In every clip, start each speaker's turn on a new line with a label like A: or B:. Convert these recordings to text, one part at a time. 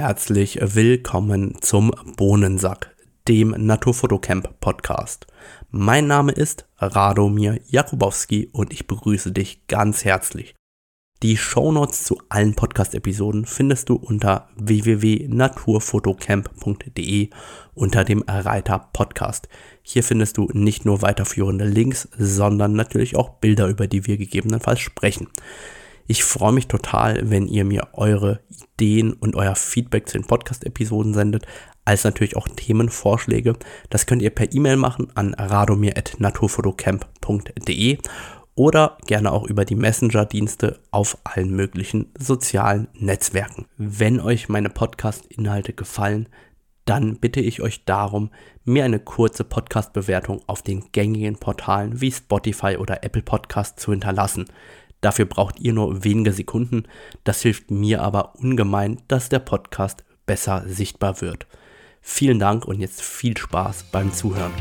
A: herzlich willkommen zum Bohnensack, dem Naturfotocamp Podcast. Mein Name ist Radomir Jakubowski und ich begrüße dich ganz herzlich. Die Shownotes zu allen Podcast-Episoden findest du unter www.naturfotocamp.de unter dem Reiter Podcast. Hier findest du nicht nur weiterführende Links, sondern natürlich auch Bilder, über die wir gegebenenfalls sprechen. Ich freue mich total, wenn ihr mir eure Ideen und euer Feedback zu den Podcast-Episoden sendet, als natürlich auch Themenvorschläge. Das könnt ihr per E-Mail machen an radomir.naturfotocamp.de oder gerne auch über die Messenger-Dienste auf allen möglichen sozialen Netzwerken. Wenn euch meine Podcast-Inhalte gefallen, dann bitte ich euch darum, mir eine kurze Podcast-Bewertung auf den gängigen Portalen wie Spotify oder Apple Podcast zu hinterlassen. Dafür braucht ihr nur wenige Sekunden, das hilft mir aber ungemein, dass der Podcast besser sichtbar wird. Vielen Dank und jetzt viel Spaß beim Zuhören.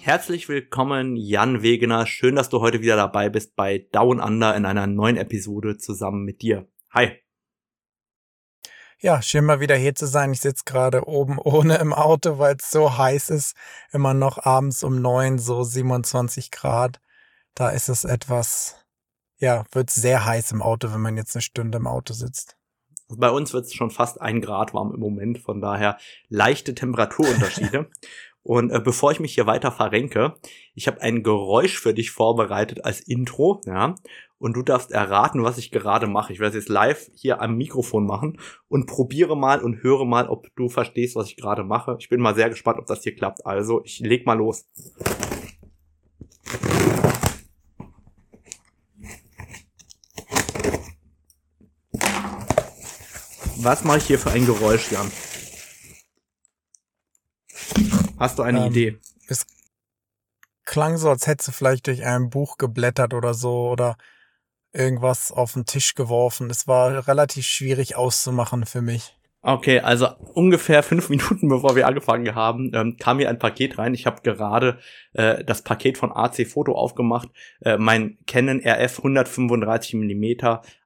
A: Herzlich willkommen, Jan Wegener. Schön, dass du heute wieder dabei bist bei Down Under in einer neuen Episode zusammen mit dir. Hi.
B: Ja, schön mal wieder hier zu sein. Ich sitze gerade oben ohne im Auto, weil es so heiß ist. Immer noch abends um neun, so 27 Grad. Da ist es etwas, ja, wird sehr heiß im Auto, wenn man jetzt eine Stunde im Auto sitzt.
A: Bei uns wird es schon fast ein Grad warm im Moment, von daher leichte Temperaturunterschiede. Und äh, bevor ich mich hier weiter verrenke, ich habe ein Geräusch für dich vorbereitet als Intro, ja. Und du darfst erraten, was ich gerade mache. Ich werde es jetzt live hier am Mikrofon machen und probiere mal und höre mal, ob du verstehst, was ich gerade mache. Ich bin mal sehr gespannt, ob das hier klappt. Also, ich leg mal los. Was mache ich hier für ein Geräusch, Jan? Hast du eine ähm, Idee?
B: Es klang so, als hättest du vielleicht durch ein Buch geblättert oder so oder irgendwas auf den Tisch geworfen. Es war relativ schwierig auszumachen für mich.
A: Okay, also ungefähr fünf Minuten bevor wir angefangen haben, ähm, kam mir ein Paket rein. Ich habe gerade äh, das Paket von AC Foto aufgemacht. Äh, mein Canon RF 135 mm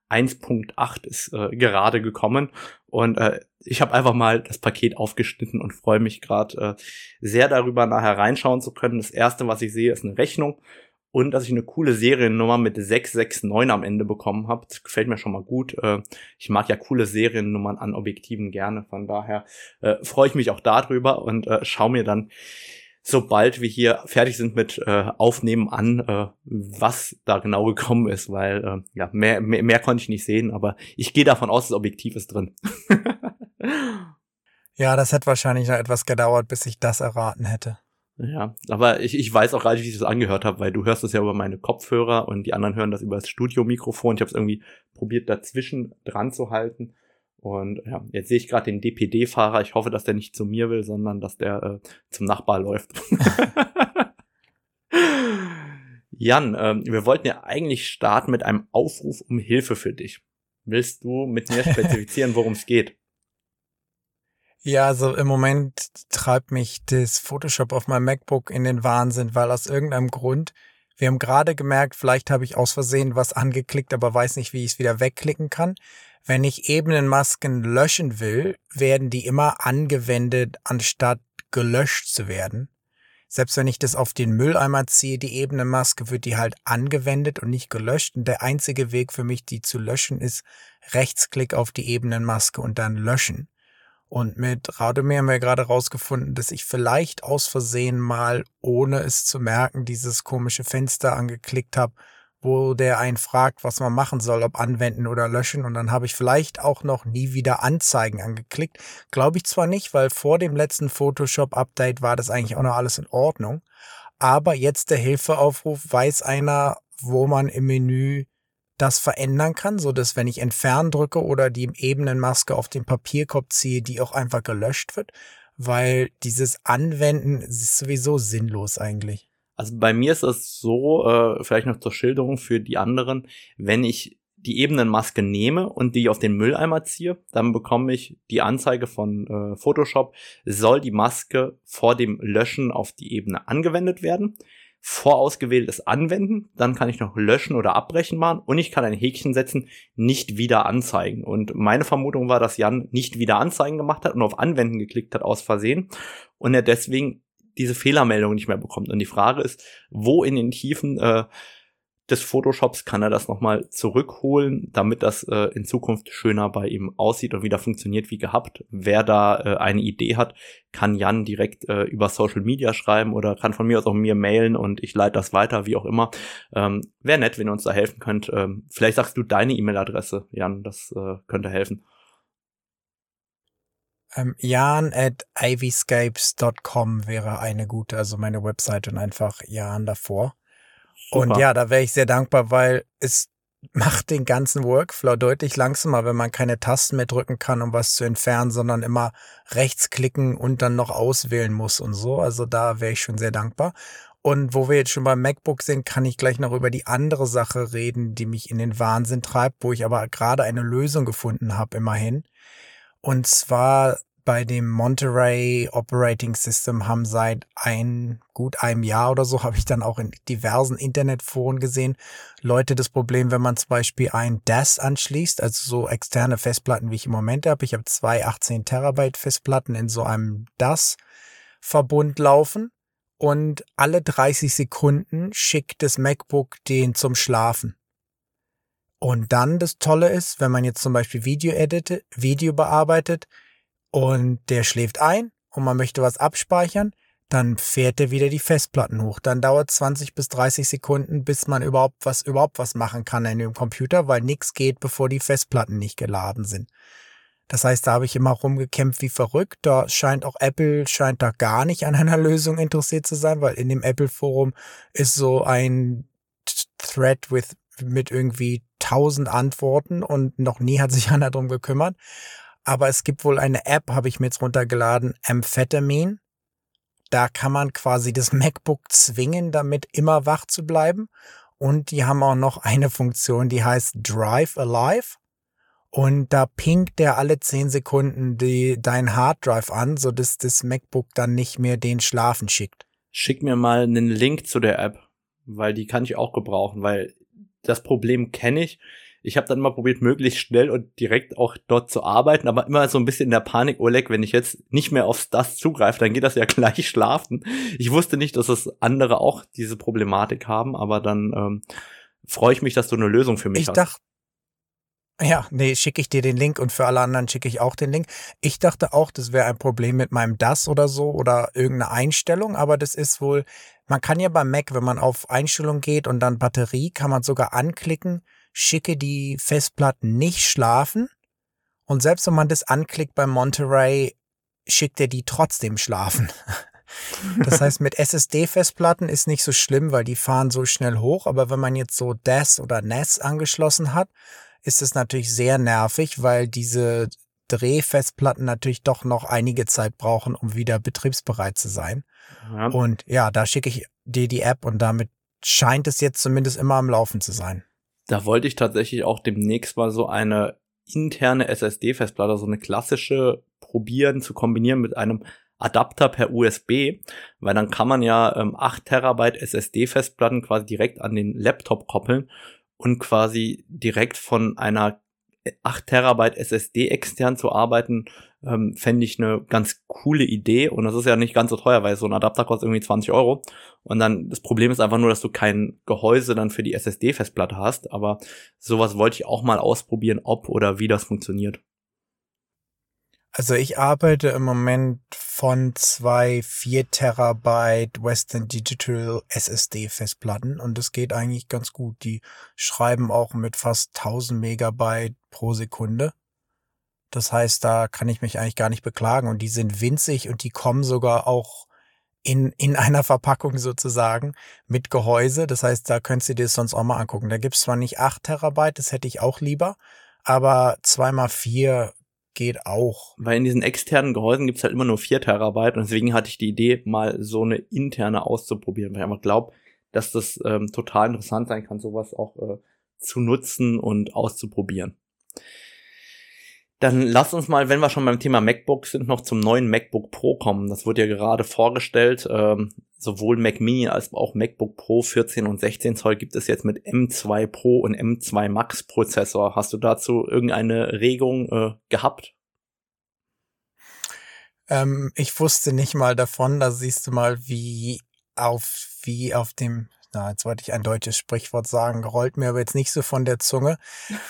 A: 1.8 ist äh, gerade gekommen und äh, ich habe einfach mal das Paket aufgeschnitten und freue mich gerade äh, sehr darüber, nachher reinschauen zu können. Das erste, was ich sehe, ist eine Rechnung und dass ich eine coole Seriennummer mit 669 am Ende bekommen habe. Das gefällt mir schon mal gut. Äh, ich mag ja coole Seriennummern an Objektiven gerne, von daher äh, freue ich mich auch darüber und äh, schaue mir dann sobald wir hier fertig sind mit äh, Aufnehmen an, äh, was da genau gekommen ist, weil äh, ja mehr, mehr, mehr konnte ich nicht sehen, aber ich gehe davon aus, das Objektiv ist drin.
B: ja, das hätte wahrscheinlich noch etwas gedauert, bis ich das erraten hätte.
A: Ja, aber ich, ich weiß auch gerade, wie ich das angehört habe, weil du hörst das ja über meine Kopfhörer und die anderen hören das über das Studiomikrofon. Ich habe es irgendwie probiert, dazwischen dran zu halten. Und ja, jetzt sehe ich gerade den DPD-Fahrer. Ich hoffe, dass der nicht zu mir will, sondern dass der äh, zum Nachbar läuft. Jan, ähm, wir wollten ja eigentlich starten mit einem Aufruf um Hilfe für dich. Willst du mit mir spezifizieren, worum es geht?
B: Ja, also im Moment treibt mich das Photoshop auf meinem MacBook in den Wahnsinn, weil aus irgendeinem Grund, wir haben gerade gemerkt, vielleicht habe ich aus Versehen was angeklickt, aber weiß nicht, wie ich es wieder wegklicken kann. Wenn ich Ebenenmasken löschen will, werden die immer angewendet, anstatt gelöscht zu werden. Selbst wenn ich das auf den Mülleimer ziehe, die Ebenenmaske, wird die halt angewendet und nicht gelöscht. Und der einzige Weg für mich, die zu löschen, ist Rechtsklick auf die Ebenenmaske und dann löschen. Und mit Radomir haben wir gerade rausgefunden, dass ich vielleicht aus Versehen mal, ohne es zu merken, dieses komische Fenster angeklickt habe wo der einen fragt, was man machen soll, ob anwenden oder löschen. Und dann habe ich vielleicht auch noch nie wieder Anzeigen angeklickt. Glaube ich zwar nicht, weil vor dem letzten Photoshop-Update war das eigentlich auch noch alles in Ordnung. Aber jetzt der Hilfeaufruf, weiß einer, wo man im Menü das verändern kann, so dass wenn ich entfernen drücke oder die Ebenenmaske auf den Papierkorb ziehe, die auch einfach gelöscht wird, weil dieses Anwenden ist sowieso sinnlos eigentlich.
A: Also bei mir ist es so, äh, vielleicht noch zur Schilderung für die anderen, wenn ich die Ebenenmaske nehme und die auf den Mülleimer ziehe, dann bekomme ich die Anzeige von äh, Photoshop, soll die Maske vor dem Löschen auf die Ebene angewendet werden. Vorausgewähltes Anwenden, dann kann ich noch löschen oder abbrechen machen und ich kann ein Häkchen setzen, nicht wieder anzeigen. Und meine Vermutung war, dass Jan nicht wieder anzeigen gemacht hat und auf Anwenden geklickt hat aus Versehen und er deswegen diese Fehlermeldung nicht mehr bekommt. Und die Frage ist, wo in den Tiefen äh, des Photoshops kann er das nochmal zurückholen, damit das äh, in Zukunft schöner bei ihm aussieht und wieder funktioniert wie gehabt. Wer da äh, eine Idee hat, kann Jan direkt äh, über Social Media schreiben oder kann von mir aus auch mir mailen und ich leite das weiter, wie auch immer. Ähm, Wäre nett, wenn ihr uns da helfen könnt. Ähm, vielleicht sagst du deine E-Mail-Adresse, Jan, das äh, könnte helfen.
B: Ähm, Jan at ivyscapes.com wäre eine gute, also meine Website und einfach Jan davor. Und ja, da wäre ich sehr dankbar, weil es macht den ganzen Workflow deutlich langsamer, wenn man keine Tasten mehr drücken kann, um was zu entfernen, sondern immer rechts klicken und dann noch auswählen muss und so. Also da wäre ich schon sehr dankbar. Und wo wir jetzt schon beim MacBook sind, kann ich gleich noch über die andere Sache reden, die mich in den Wahnsinn treibt, wo ich aber gerade eine Lösung gefunden habe, immerhin. Und zwar bei dem Monterey Operating System haben seit ein, gut einem Jahr oder so, habe ich dann auch in diversen Internetforen gesehen, Leute das Problem, wenn man zum Beispiel ein DAS anschließt, also so externe Festplatten, wie ich im Moment habe. Ich habe zwei 18 Terabyte Festplatten in so einem DAS-Verbund laufen und alle 30 Sekunden schickt das MacBook den zum Schlafen. Und dann das Tolle ist, wenn man jetzt zum Beispiel Video editet, Video bearbeitet, und der schläft ein und man möchte was abspeichern, dann fährt er wieder die Festplatten hoch. Dann dauert 20 bis 30 Sekunden, bis man überhaupt was, überhaupt was machen kann in dem Computer, weil nichts geht, bevor die Festplatten nicht geladen sind. Das heißt, da habe ich immer rumgekämpft wie verrückt. Da scheint auch Apple, scheint da gar nicht an einer Lösung interessiert zu sein, weil in dem Apple-Forum ist so ein Thread with, mit irgendwie tausend Antworten und noch nie hat sich einer drum gekümmert. Aber es gibt wohl eine App, habe ich mir jetzt runtergeladen, Amphetamine. Da kann man quasi das MacBook zwingen, damit immer wach zu bleiben. Und die haben auch noch eine Funktion, die heißt Drive Alive. Und da pinkt der alle 10 Sekunden die, dein Harddrive an, sodass das MacBook dann nicht mehr den Schlafen schickt.
A: Schick mir mal einen Link zu der App, weil die kann ich auch gebrauchen, weil das Problem kenne ich ich habe dann mal probiert, möglichst schnell und direkt auch dort zu arbeiten, aber immer so ein bisschen in der Panik, Oleg, wenn ich jetzt nicht mehr aufs das zugreife, dann geht das ja gleich schlafen. Ich wusste nicht, dass es andere auch diese Problematik haben, aber dann ähm, freue ich mich, dass du eine Lösung für mich
B: ich
A: hast.
B: Dacht, ja, nee, schicke ich dir den Link und für alle anderen schicke ich auch den Link. Ich dachte auch, das wäre ein Problem mit meinem DAS oder so oder irgendeine Einstellung, aber das ist wohl, man kann ja beim Mac, wenn man auf Einstellung geht und dann Batterie, kann man sogar anklicken, schicke die Festplatten nicht schlafen. Und selbst wenn man das anklickt beim Monterey, schickt er die trotzdem schlafen. Das heißt, mit SSD-Festplatten ist nicht so schlimm, weil die fahren so schnell hoch. Aber wenn man jetzt so DAS oder NAS angeschlossen hat, ist es natürlich sehr nervig, weil diese Drehfestplatten natürlich doch noch einige Zeit brauchen, um wieder betriebsbereit zu sein. Ja. Und ja, da schicke ich dir die App und damit scheint es jetzt zumindest immer am Laufen zu sein
A: da wollte ich tatsächlich auch demnächst mal so eine interne SSD-Festplatte, so eine klassische probieren zu kombinieren mit einem Adapter per USB, weil dann kann man ja ähm, 8 Terabyte SSD-Festplatten quasi direkt an den Laptop koppeln und quasi direkt von einer 8 Terabyte SSD extern zu arbeiten, ähm, fände ich eine ganz coole Idee. Und das ist ja nicht ganz so teuer, weil so ein Adapter kostet irgendwie 20 Euro. Und dann, das Problem ist einfach nur, dass du kein Gehäuse dann für die SSD-Festplatte hast. Aber sowas wollte ich auch mal ausprobieren, ob oder wie das funktioniert.
B: Also ich arbeite im Moment von zwei 4 Terabyte Western Digital SSD Festplatten und das geht eigentlich ganz gut. Die schreiben auch mit fast 1000 Megabyte pro Sekunde. Das heißt, da kann ich mich eigentlich gar nicht beklagen und die sind winzig und die kommen sogar auch in, in einer Verpackung sozusagen mit Gehäuse. Das heißt, da könntest du dir das sonst auch mal angucken. Da gibt's zwar nicht 8 Terabyte, das hätte ich auch lieber, aber 2x4 geht auch.
A: Weil in diesen externen Gehäusen gibt's halt immer nur 4 Terabyte und deswegen hatte ich die Idee, mal so eine interne auszuprobieren, weil ich einfach glaube, dass das ähm, total interessant sein kann, sowas auch äh, zu nutzen und auszuprobieren. Dann lass uns mal, wenn wir schon beim Thema MacBook sind, noch zum neuen MacBook Pro kommen. Das wurde ja gerade vorgestellt. Ähm, sowohl Mac Mini als auch MacBook Pro 14 und 16 Zoll gibt es jetzt mit M2 Pro und M2 Max Prozessor. Hast du dazu irgendeine Regung äh, gehabt?
B: Ähm, ich wusste nicht mal davon. Da siehst du mal, wie auf wie auf dem na, jetzt wollte ich ein deutsches Sprichwort sagen, rollt mir aber jetzt nicht so von der Zunge.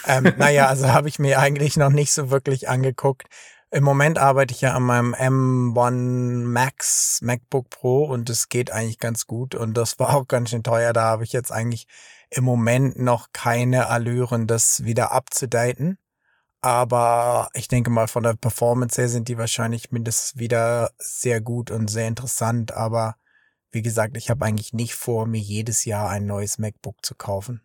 B: Ähm, naja, also habe ich mir eigentlich noch nicht so wirklich angeguckt. Im Moment arbeite ich ja an meinem M1 Max MacBook Pro und es geht eigentlich ganz gut und das war auch ganz schön teuer. Da habe ich jetzt eigentlich im Moment noch keine Allüren, das wieder abzudaten. Aber ich denke mal, von der Performance her sind die wahrscheinlich mindestens wieder sehr gut und sehr interessant. Aber wie gesagt, ich habe eigentlich nicht vor, mir jedes Jahr ein neues MacBook zu kaufen.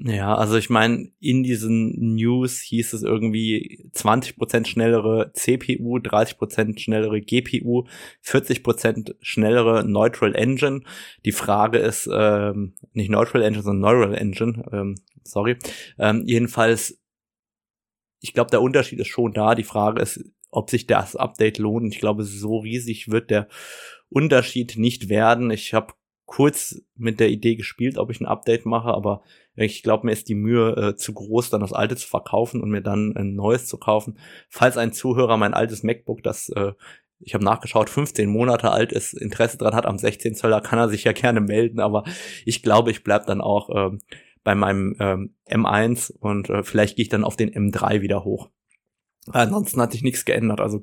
A: Ja, also ich meine, in diesen News hieß es irgendwie 20% schnellere CPU, 30% schnellere GPU, 40% schnellere Neutral Engine. Die Frage ist, ähm, nicht Neutral Engine, sondern Neural Engine, ähm, sorry. Ähm, jedenfalls, ich glaube, der Unterschied ist schon da. Die Frage ist, ob sich das Update lohnt. Ich glaube, so riesig wird der Unterschied nicht werden. Ich habe kurz mit der Idee gespielt, ob ich ein Update mache, aber ich glaube, mir ist die Mühe äh, zu groß, dann das alte zu verkaufen und mir dann ein neues zu kaufen. Falls ein Zuhörer mein altes MacBook, das äh, ich habe nachgeschaut, 15 Monate alt ist, Interesse dran hat am 16 Zöller, kann er sich ja gerne melden, aber ich glaube, ich bleib dann auch ähm, bei meinem ähm, M1 und äh, vielleicht gehe ich dann auf den M3 wieder hoch. Ansonsten hat sich nichts geändert, also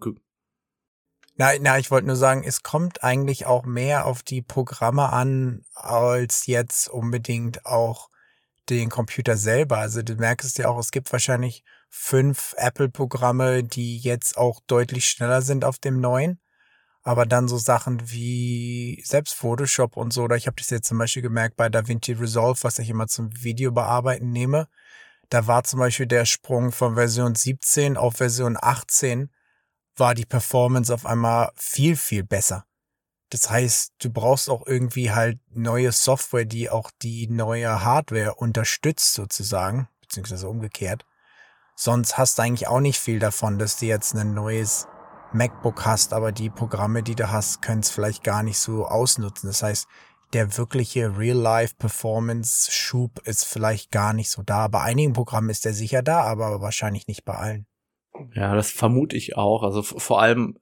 B: na, na, ich wollte nur sagen, es kommt eigentlich auch mehr auf die Programme an, als jetzt unbedingt auch den Computer selber. Also du merkst ja auch, es gibt wahrscheinlich fünf Apple-Programme, die jetzt auch deutlich schneller sind auf dem neuen. Aber dann so Sachen wie selbst Photoshop und so, oder ich habe das jetzt zum Beispiel gemerkt bei DaVinci Resolve, was ich immer zum Video bearbeiten nehme. Da war zum Beispiel der Sprung von Version 17 auf Version 18 war die Performance auf einmal viel, viel besser. Das heißt, du brauchst auch irgendwie halt neue Software, die auch die neue Hardware unterstützt sozusagen, beziehungsweise umgekehrt. Sonst hast du eigentlich auch nicht viel davon, dass du jetzt ein neues MacBook hast, aber die Programme, die du hast, können es vielleicht gar nicht so ausnutzen. Das heißt, der wirkliche Real-Life-Performance-Schub ist vielleicht gar nicht so da. Bei einigen Programmen ist der sicher da, aber wahrscheinlich nicht bei allen.
A: Ja, das vermute ich auch. Also vor allem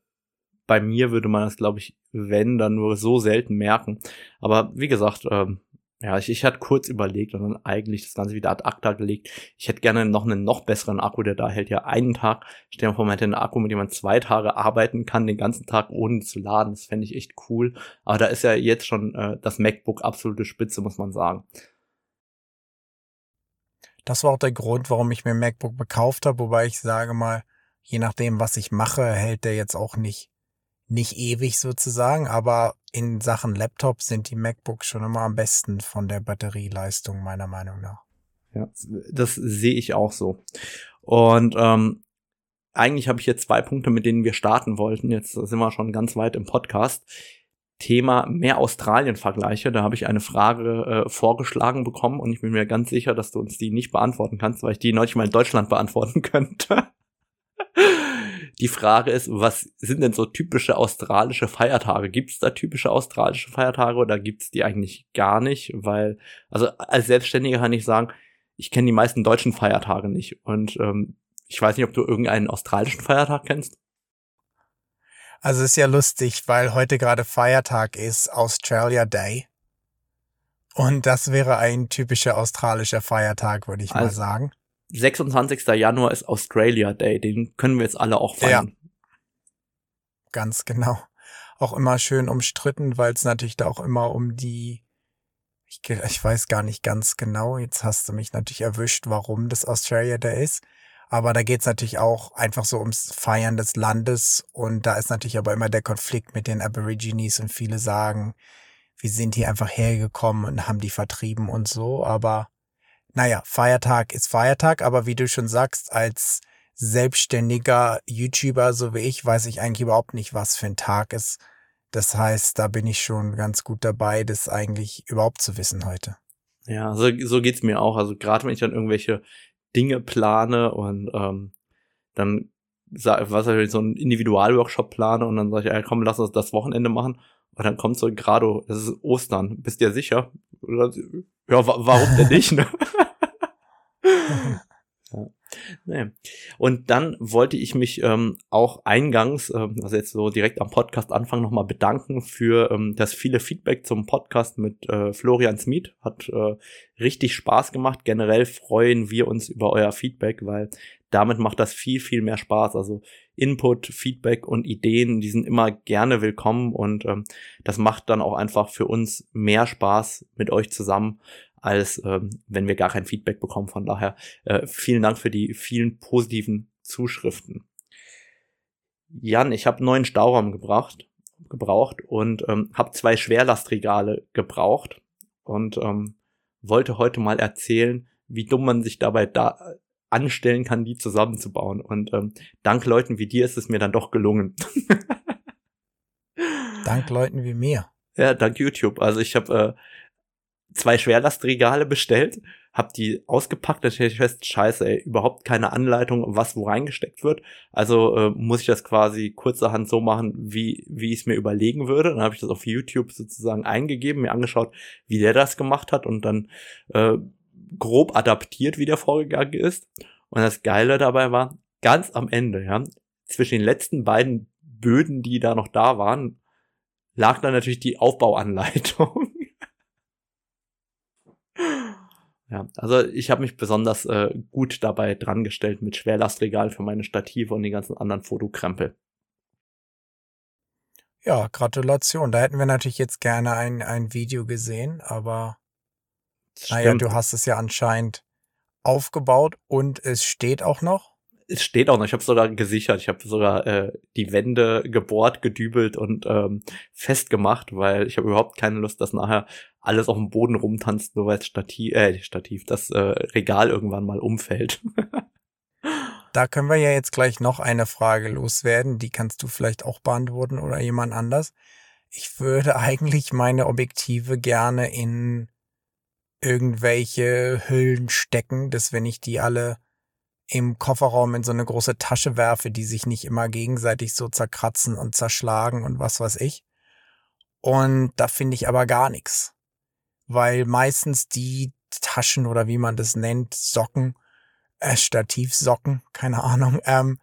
A: bei mir würde man das, glaube ich, wenn, dann nur so selten merken. Aber wie gesagt, ähm, ja, ich, ich hatte kurz überlegt und dann eigentlich das Ganze wieder ad acta gelegt. Ich hätte gerne noch einen noch besseren Akku, der da hält ja einen Tag. Stell dir vor, man hätte einen Akku, mit dem man zwei Tage arbeiten kann, den ganzen Tag ohne zu laden. Das fände ich echt cool. Aber da ist ja jetzt schon äh, das MacBook absolute Spitze, muss man sagen.
B: Das war auch der Grund, warum ich mir MacBook gekauft habe, wobei ich sage mal, je nachdem, was ich mache, hält der jetzt auch nicht, nicht ewig sozusagen, aber in Sachen Laptop sind die MacBooks schon immer am besten von der Batterieleistung, meiner Meinung nach.
A: Ja, das sehe ich auch so. Und ähm, eigentlich habe ich jetzt zwei Punkte, mit denen wir starten wollten. Jetzt sind wir schon ganz weit im Podcast. Thema mehr Australien-Vergleiche. Da habe ich eine Frage äh, vorgeschlagen bekommen und ich bin mir ganz sicher, dass du uns die nicht beantworten kannst, weil ich die neulich mal in Deutschland beantworten könnte. die Frage ist, was sind denn so typische australische Feiertage? Gibt es da typische australische Feiertage oder gibt es die eigentlich gar nicht? Weil, also als Selbstständiger kann ich sagen, ich kenne die meisten deutschen Feiertage nicht. Und ähm, ich weiß nicht, ob du irgendeinen australischen Feiertag kennst.
B: Also ist ja lustig, weil heute gerade Feiertag ist, Australia Day. Und das wäre ein typischer australischer Feiertag, würde ich also, mal sagen.
A: 26. Januar ist Australia Day, den können wir jetzt alle auch feiern. Ja.
B: Ganz genau. Auch immer schön umstritten, weil es natürlich da auch immer um die, ich, ich weiß gar nicht ganz genau, jetzt hast du mich natürlich erwischt, warum das Australia Day ist. Aber da geht's natürlich auch einfach so ums Feiern des Landes. Und da ist natürlich aber immer der Konflikt mit den Aborigines und viele sagen, wir sind hier einfach hergekommen und haben die vertrieben und so. Aber naja, Feiertag ist Feiertag. Aber wie du schon sagst, als selbstständiger YouTuber, so wie ich, weiß ich eigentlich überhaupt nicht, was für ein Tag ist. Das heißt, da bin ich schon ganz gut dabei, das eigentlich überhaupt zu wissen heute.
A: Ja, so, so geht's mir auch. Also gerade wenn ich dann irgendwelche Dinge plane und ähm, dann was ich so einen Individualworkshop plane und dann sage ich, ey, komm, lass uns das Wochenende machen. Und dann kommt so gerade, das ist Ostern, bist du dir sicher? Ja, wa warum denn nicht? Ne? ja. Nee. Und dann wollte ich mich ähm, auch eingangs, ähm, also jetzt so direkt am Podcast anfangen, nochmal bedanken für ähm, das viele Feedback zum Podcast mit äh, Florian Smith. Hat äh, richtig Spaß gemacht. Generell freuen wir uns über euer Feedback, weil damit macht das viel, viel mehr Spaß. Also Input, Feedback und Ideen, die sind immer gerne willkommen und ähm, das macht dann auch einfach für uns mehr Spaß mit euch zusammen als ähm, wenn wir gar kein Feedback bekommen. Von daher äh, vielen Dank für die vielen positiven Zuschriften. Jan, ich habe neuen Stauraum gebracht, gebraucht und ähm, habe zwei Schwerlastregale gebraucht und ähm, wollte heute mal erzählen, wie dumm man sich dabei da anstellen kann, die zusammenzubauen. Und ähm, dank Leuten wie dir ist es mir dann doch gelungen.
B: dank Leuten wie mir.
A: Ja, dank YouTube. Also ich habe äh, zwei Schwerlastregale bestellt, hab die ausgepackt, da stelle ich fest, scheiße, ey, überhaupt keine Anleitung, was wo reingesteckt wird. Also äh, muss ich das quasi kurzerhand so machen, wie, wie ich es mir überlegen würde. Dann habe ich das auf YouTube sozusagen eingegeben, mir angeschaut, wie der das gemacht hat und dann äh, grob adaptiert, wie der vorgegangen ist. Und das Geile dabei war, ganz am Ende, ja, zwischen den letzten beiden Böden, die da noch da waren, lag dann natürlich die Aufbauanleitung. Ja, also ich habe mich besonders äh, gut dabei dran gestellt mit Schwerlastregal für meine Stative und den ganzen anderen Fotokrempel.
B: Ja, Gratulation. Da hätten wir natürlich jetzt gerne ein, ein Video gesehen, aber naja, du hast es ja anscheinend aufgebaut und es steht auch noch
A: es steht auch noch, ich habe sogar gesichert, ich habe sogar äh, die Wände gebohrt, gedübelt und ähm, festgemacht, weil ich habe überhaupt keine Lust, dass nachher alles auf dem Boden rumtanzt, nur weil das Stativ, äh, Stativ, das äh, Regal irgendwann mal umfällt.
B: da können wir ja jetzt gleich noch eine Frage loswerden, die kannst du vielleicht auch beantworten oder jemand anders. Ich würde eigentlich meine Objektive gerne in irgendwelche Hüllen stecken, dass wenn ich die alle im Kofferraum in so eine große Tasche werfe, die sich nicht immer gegenseitig so zerkratzen und zerschlagen und was weiß ich. Und da finde ich aber gar nichts. Weil meistens die Taschen oder wie man das nennt, Socken, äh, Stativsocken, keine Ahnung, ähm,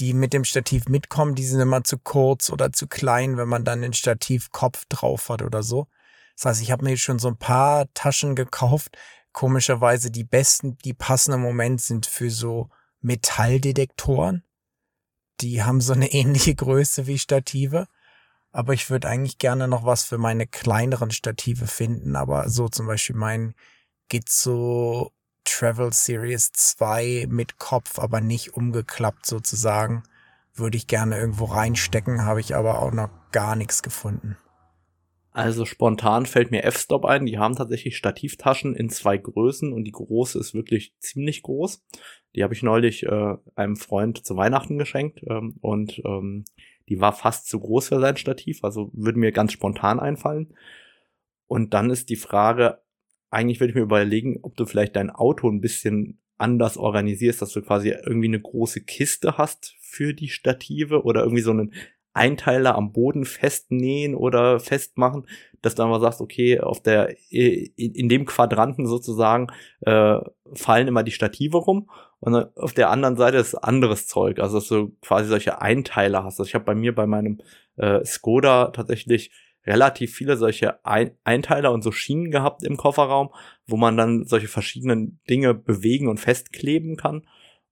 B: die mit dem Stativ mitkommen, die sind immer zu kurz oder zu klein, wenn man dann den Stativkopf drauf hat oder so. Das heißt, ich habe mir schon so ein paar Taschen gekauft, komischerweise die besten, die passen im Moment sind für so Metalldetektoren. Die haben so eine ähnliche Größe wie Stative. Aber ich würde eigentlich gerne noch was für meine kleineren Stative finden. Aber so zum Beispiel mein Gizzo Travel Series 2 mit Kopf, aber nicht umgeklappt sozusagen. Würde ich gerne irgendwo reinstecken, habe ich aber auch noch gar nichts gefunden.
A: Also spontan fällt mir F-Stop ein. Die haben tatsächlich Stativtaschen in zwei Größen und die große ist wirklich ziemlich groß. Die habe ich neulich äh, einem Freund zu Weihnachten geschenkt ähm, und ähm, die war fast zu groß für sein Stativ, also würde mir ganz spontan einfallen. Und dann ist die Frage, eigentlich würde ich mir überlegen, ob du vielleicht dein Auto ein bisschen anders organisierst, dass du quasi irgendwie eine große Kiste hast für die Stative oder irgendwie so einen Einteiler am Boden festnähen oder festmachen, dass du einfach sagst, okay, auf der in dem Quadranten sozusagen äh, fallen immer die Stative rum und auf der anderen Seite ist anderes Zeug, also dass du quasi solche Einteiler hast. Also ich habe bei mir bei meinem äh, Skoda tatsächlich relativ viele solche Ein Einteiler und so Schienen gehabt im Kofferraum, wo man dann solche verschiedenen Dinge bewegen und festkleben kann.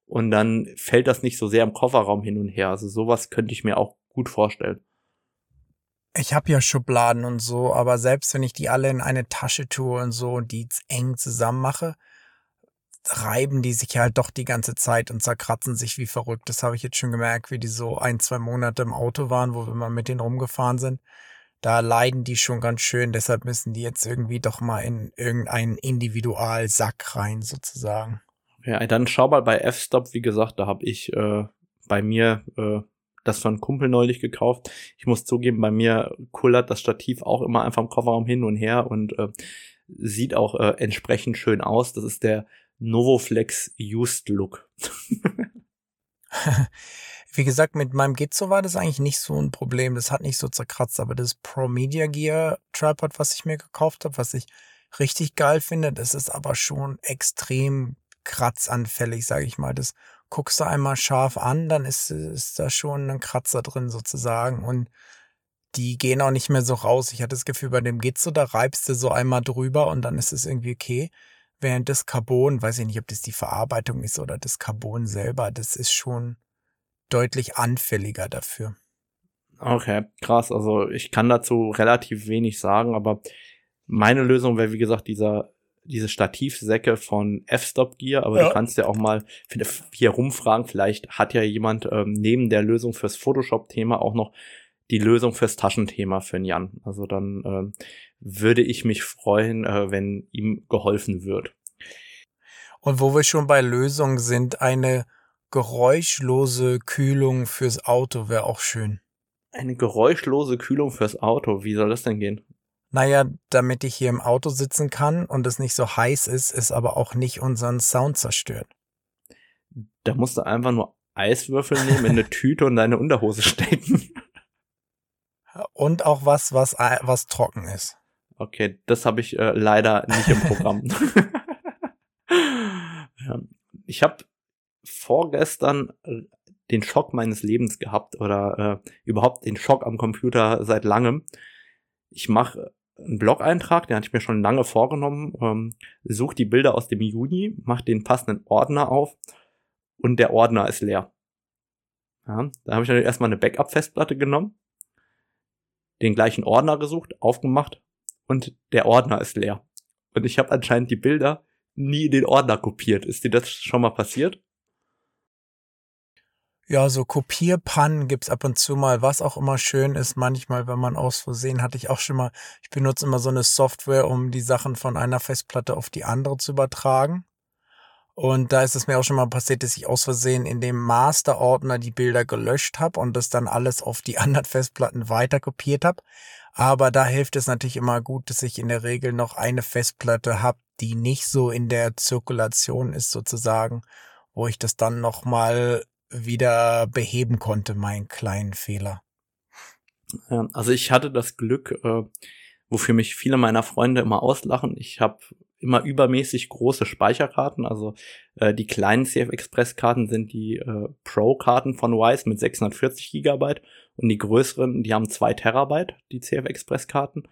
A: Und dann fällt das nicht so sehr im Kofferraum hin und her. Also sowas könnte ich mir auch gut vorstellen.
B: Ich habe ja Schubladen und so, aber selbst wenn ich die alle in eine Tasche tue und so und die eng zusammen mache, reiben die sich halt doch die ganze Zeit und zerkratzen sich wie verrückt. Das habe ich jetzt schon gemerkt, wie die so ein, zwei Monate im Auto waren, wo wir mal mit denen rumgefahren sind. Da leiden die schon ganz schön, deshalb müssen die jetzt irgendwie doch mal in irgendeinen Individualsack rein, sozusagen.
A: Ja, dann schau mal bei F-Stop, wie gesagt, da habe ich äh, bei mir äh, das von Kumpel neulich gekauft. Ich muss zugeben, bei mir kullert das Stativ auch immer einfach im Kofferraum hin und her und äh, sieht auch äh, entsprechend schön aus. Das ist der Novoflex Used Look.
B: Wie gesagt, mit meinem Gitzo war das eigentlich nicht so ein Problem. Das hat nicht so zerkratzt, aber das Pro Media Gear Tripod, was ich mir gekauft habe, was ich richtig geil finde, das ist aber schon extrem kratzanfällig, sage ich mal. Das guckst du einmal scharf an, dann ist, ist da schon ein Kratzer drin sozusagen und die gehen auch nicht mehr so raus. Ich hatte das Gefühl, bei dem geht's so, da reibst du so einmal drüber und dann ist es irgendwie okay. Während das Carbon, weiß ich nicht, ob das die Verarbeitung ist oder das Carbon selber, das ist schon deutlich anfälliger dafür.
A: Okay, krass. Also ich kann dazu relativ wenig sagen, aber meine Lösung wäre, wie gesagt, dieser diese Stativsäcke von F-Stop Gear, aber ja. du kannst ja auch mal hier rumfragen, vielleicht hat ja jemand ähm, neben der Lösung fürs Photoshop-Thema auch noch die Lösung fürs Taschenthema für den Jan. Also dann ähm, würde ich mich freuen, äh, wenn ihm geholfen wird.
B: Und wo wir schon bei Lösungen sind, eine geräuschlose Kühlung fürs Auto wäre auch schön.
A: Eine geräuschlose Kühlung fürs Auto, wie soll das denn gehen?
B: Naja, damit ich hier im Auto sitzen kann und es nicht so heiß ist, ist aber auch nicht unseren Sound zerstört.
A: Da musst du einfach nur Eiswürfel nehmen, in eine Tüte und deine Unterhose stecken.
B: Und auch was, was, was trocken ist.
A: Okay, das habe ich äh, leider nicht im Programm. ich habe vorgestern äh, den Schock meines Lebens gehabt oder äh, überhaupt den Schock am Computer seit langem. Ich mache einen Blog-Eintrag, den hatte ich mir schon lange vorgenommen, ähm, suche die Bilder aus dem Juni, mache den passenden Ordner auf und der Ordner ist leer. Ja, da habe ich dann erstmal eine Backup-Festplatte genommen, den gleichen Ordner gesucht, aufgemacht und der Ordner ist leer. Und ich habe anscheinend die Bilder nie in den Ordner kopiert. Ist dir das schon mal passiert?
B: Ja, so Kopierpannen gibt's ab und zu mal, was auch immer schön ist. Manchmal, wenn man aus Versehen, hatte ich auch schon mal, ich benutze immer so eine Software, um die Sachen von einer Festplatte auf die andere zu übertragen. Und da ist es mir auch schon mal passiert, dass ich aus Versehen in dem Master-Ordner die Bilder gelöscht habe und das dann alles auf die anderen Festplatten weiter kopiert habe. Aber da hilft es natürlich immer gut, dass ich in der Regel noch eine Festplatte habe, die nicht so in der Zirkulation ist sozusagen, wo ich das dann nochmal wieder beheben konnte, meinen kleinen Fehler.
A: Ja, also ich hatte das Glück, äh, wofür mich viele meiner Freunde immer auslachen. Ich habe immer übermäßig große Speicherkarten. Also äh, die kleinen CF Express Karten sind die äh, Pro Karten von Wise mit 640 Gigabyte und die größeren, die haben zwei Terabyte, die CF Express Karten.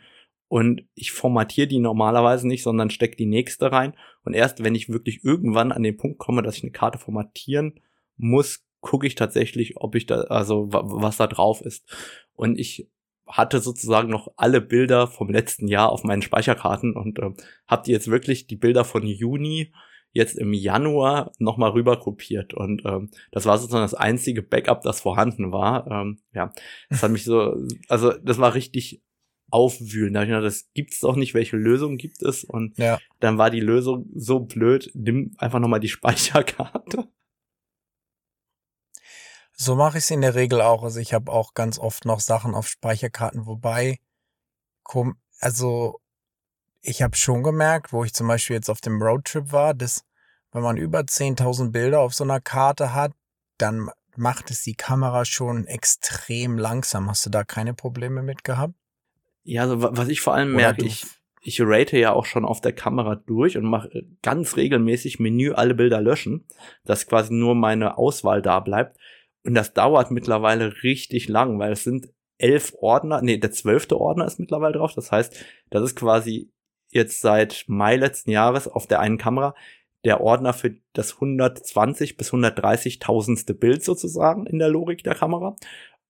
A: Und ich formatiere die normalerweise nicht, sondern stecke die nächste rein. Und erst wenn ich wirklich irgendwann an den Punkt komme, dass ich eine Karte formatieren muss, gucke ich tatsächlich, ob ich da, also was da drauf ist. Und ich hatte sozusagen noch alle Bilder vom letzten Jahr auf meinen Speicherkarten und äh, habe die jetzt wirklich die Bilder von Juni jetzt im Januar nochmal rüber kopiert und ähm, das war sozusagen das einzige Backup, das vorhanden war. Ähm, ja, das hat mich so, also das war richtig aufwühlen. Da ich gedacht, das gibt's doch nicht, welche Lösung gibt es? Und ja. dann war die Lösung so blöd, nimm einfach nochmal die Speicherkarte.
B: So mache ich es in der Regel auch. Also ich habe auch ganz oft noch Sachen auf Speicherkarten, wobei, also ich habe schon gemerkt, wo ich zum Beispiel jetzt auf dem Roadtrip war, dass wenn man über 10.000 Bilder auf so einer Karte hat, dann macht es die Kamera schon extrem langsam. Hast du da keine Probleme mit gehabt?
A: Ja, also was ich vor allem merke, ich, ich rate ja auch schon auf der Kamera durch und mache ganz regelmäßig Menü alle Bilder löschen, dass quasi nur meine Auswahl da bleibt. Und das dauert mittlerweile richtig lang, weil es sind elf Ordner, nee, der zwölfte Ordner ist mittlerweile drauf. Das heißt, das ist quasi jetzt seit Mai letzten Jahres auf der einen Kamera der Ordner für das 120 bis 130.000ste Bild sozusagen in der Logik der Kamera.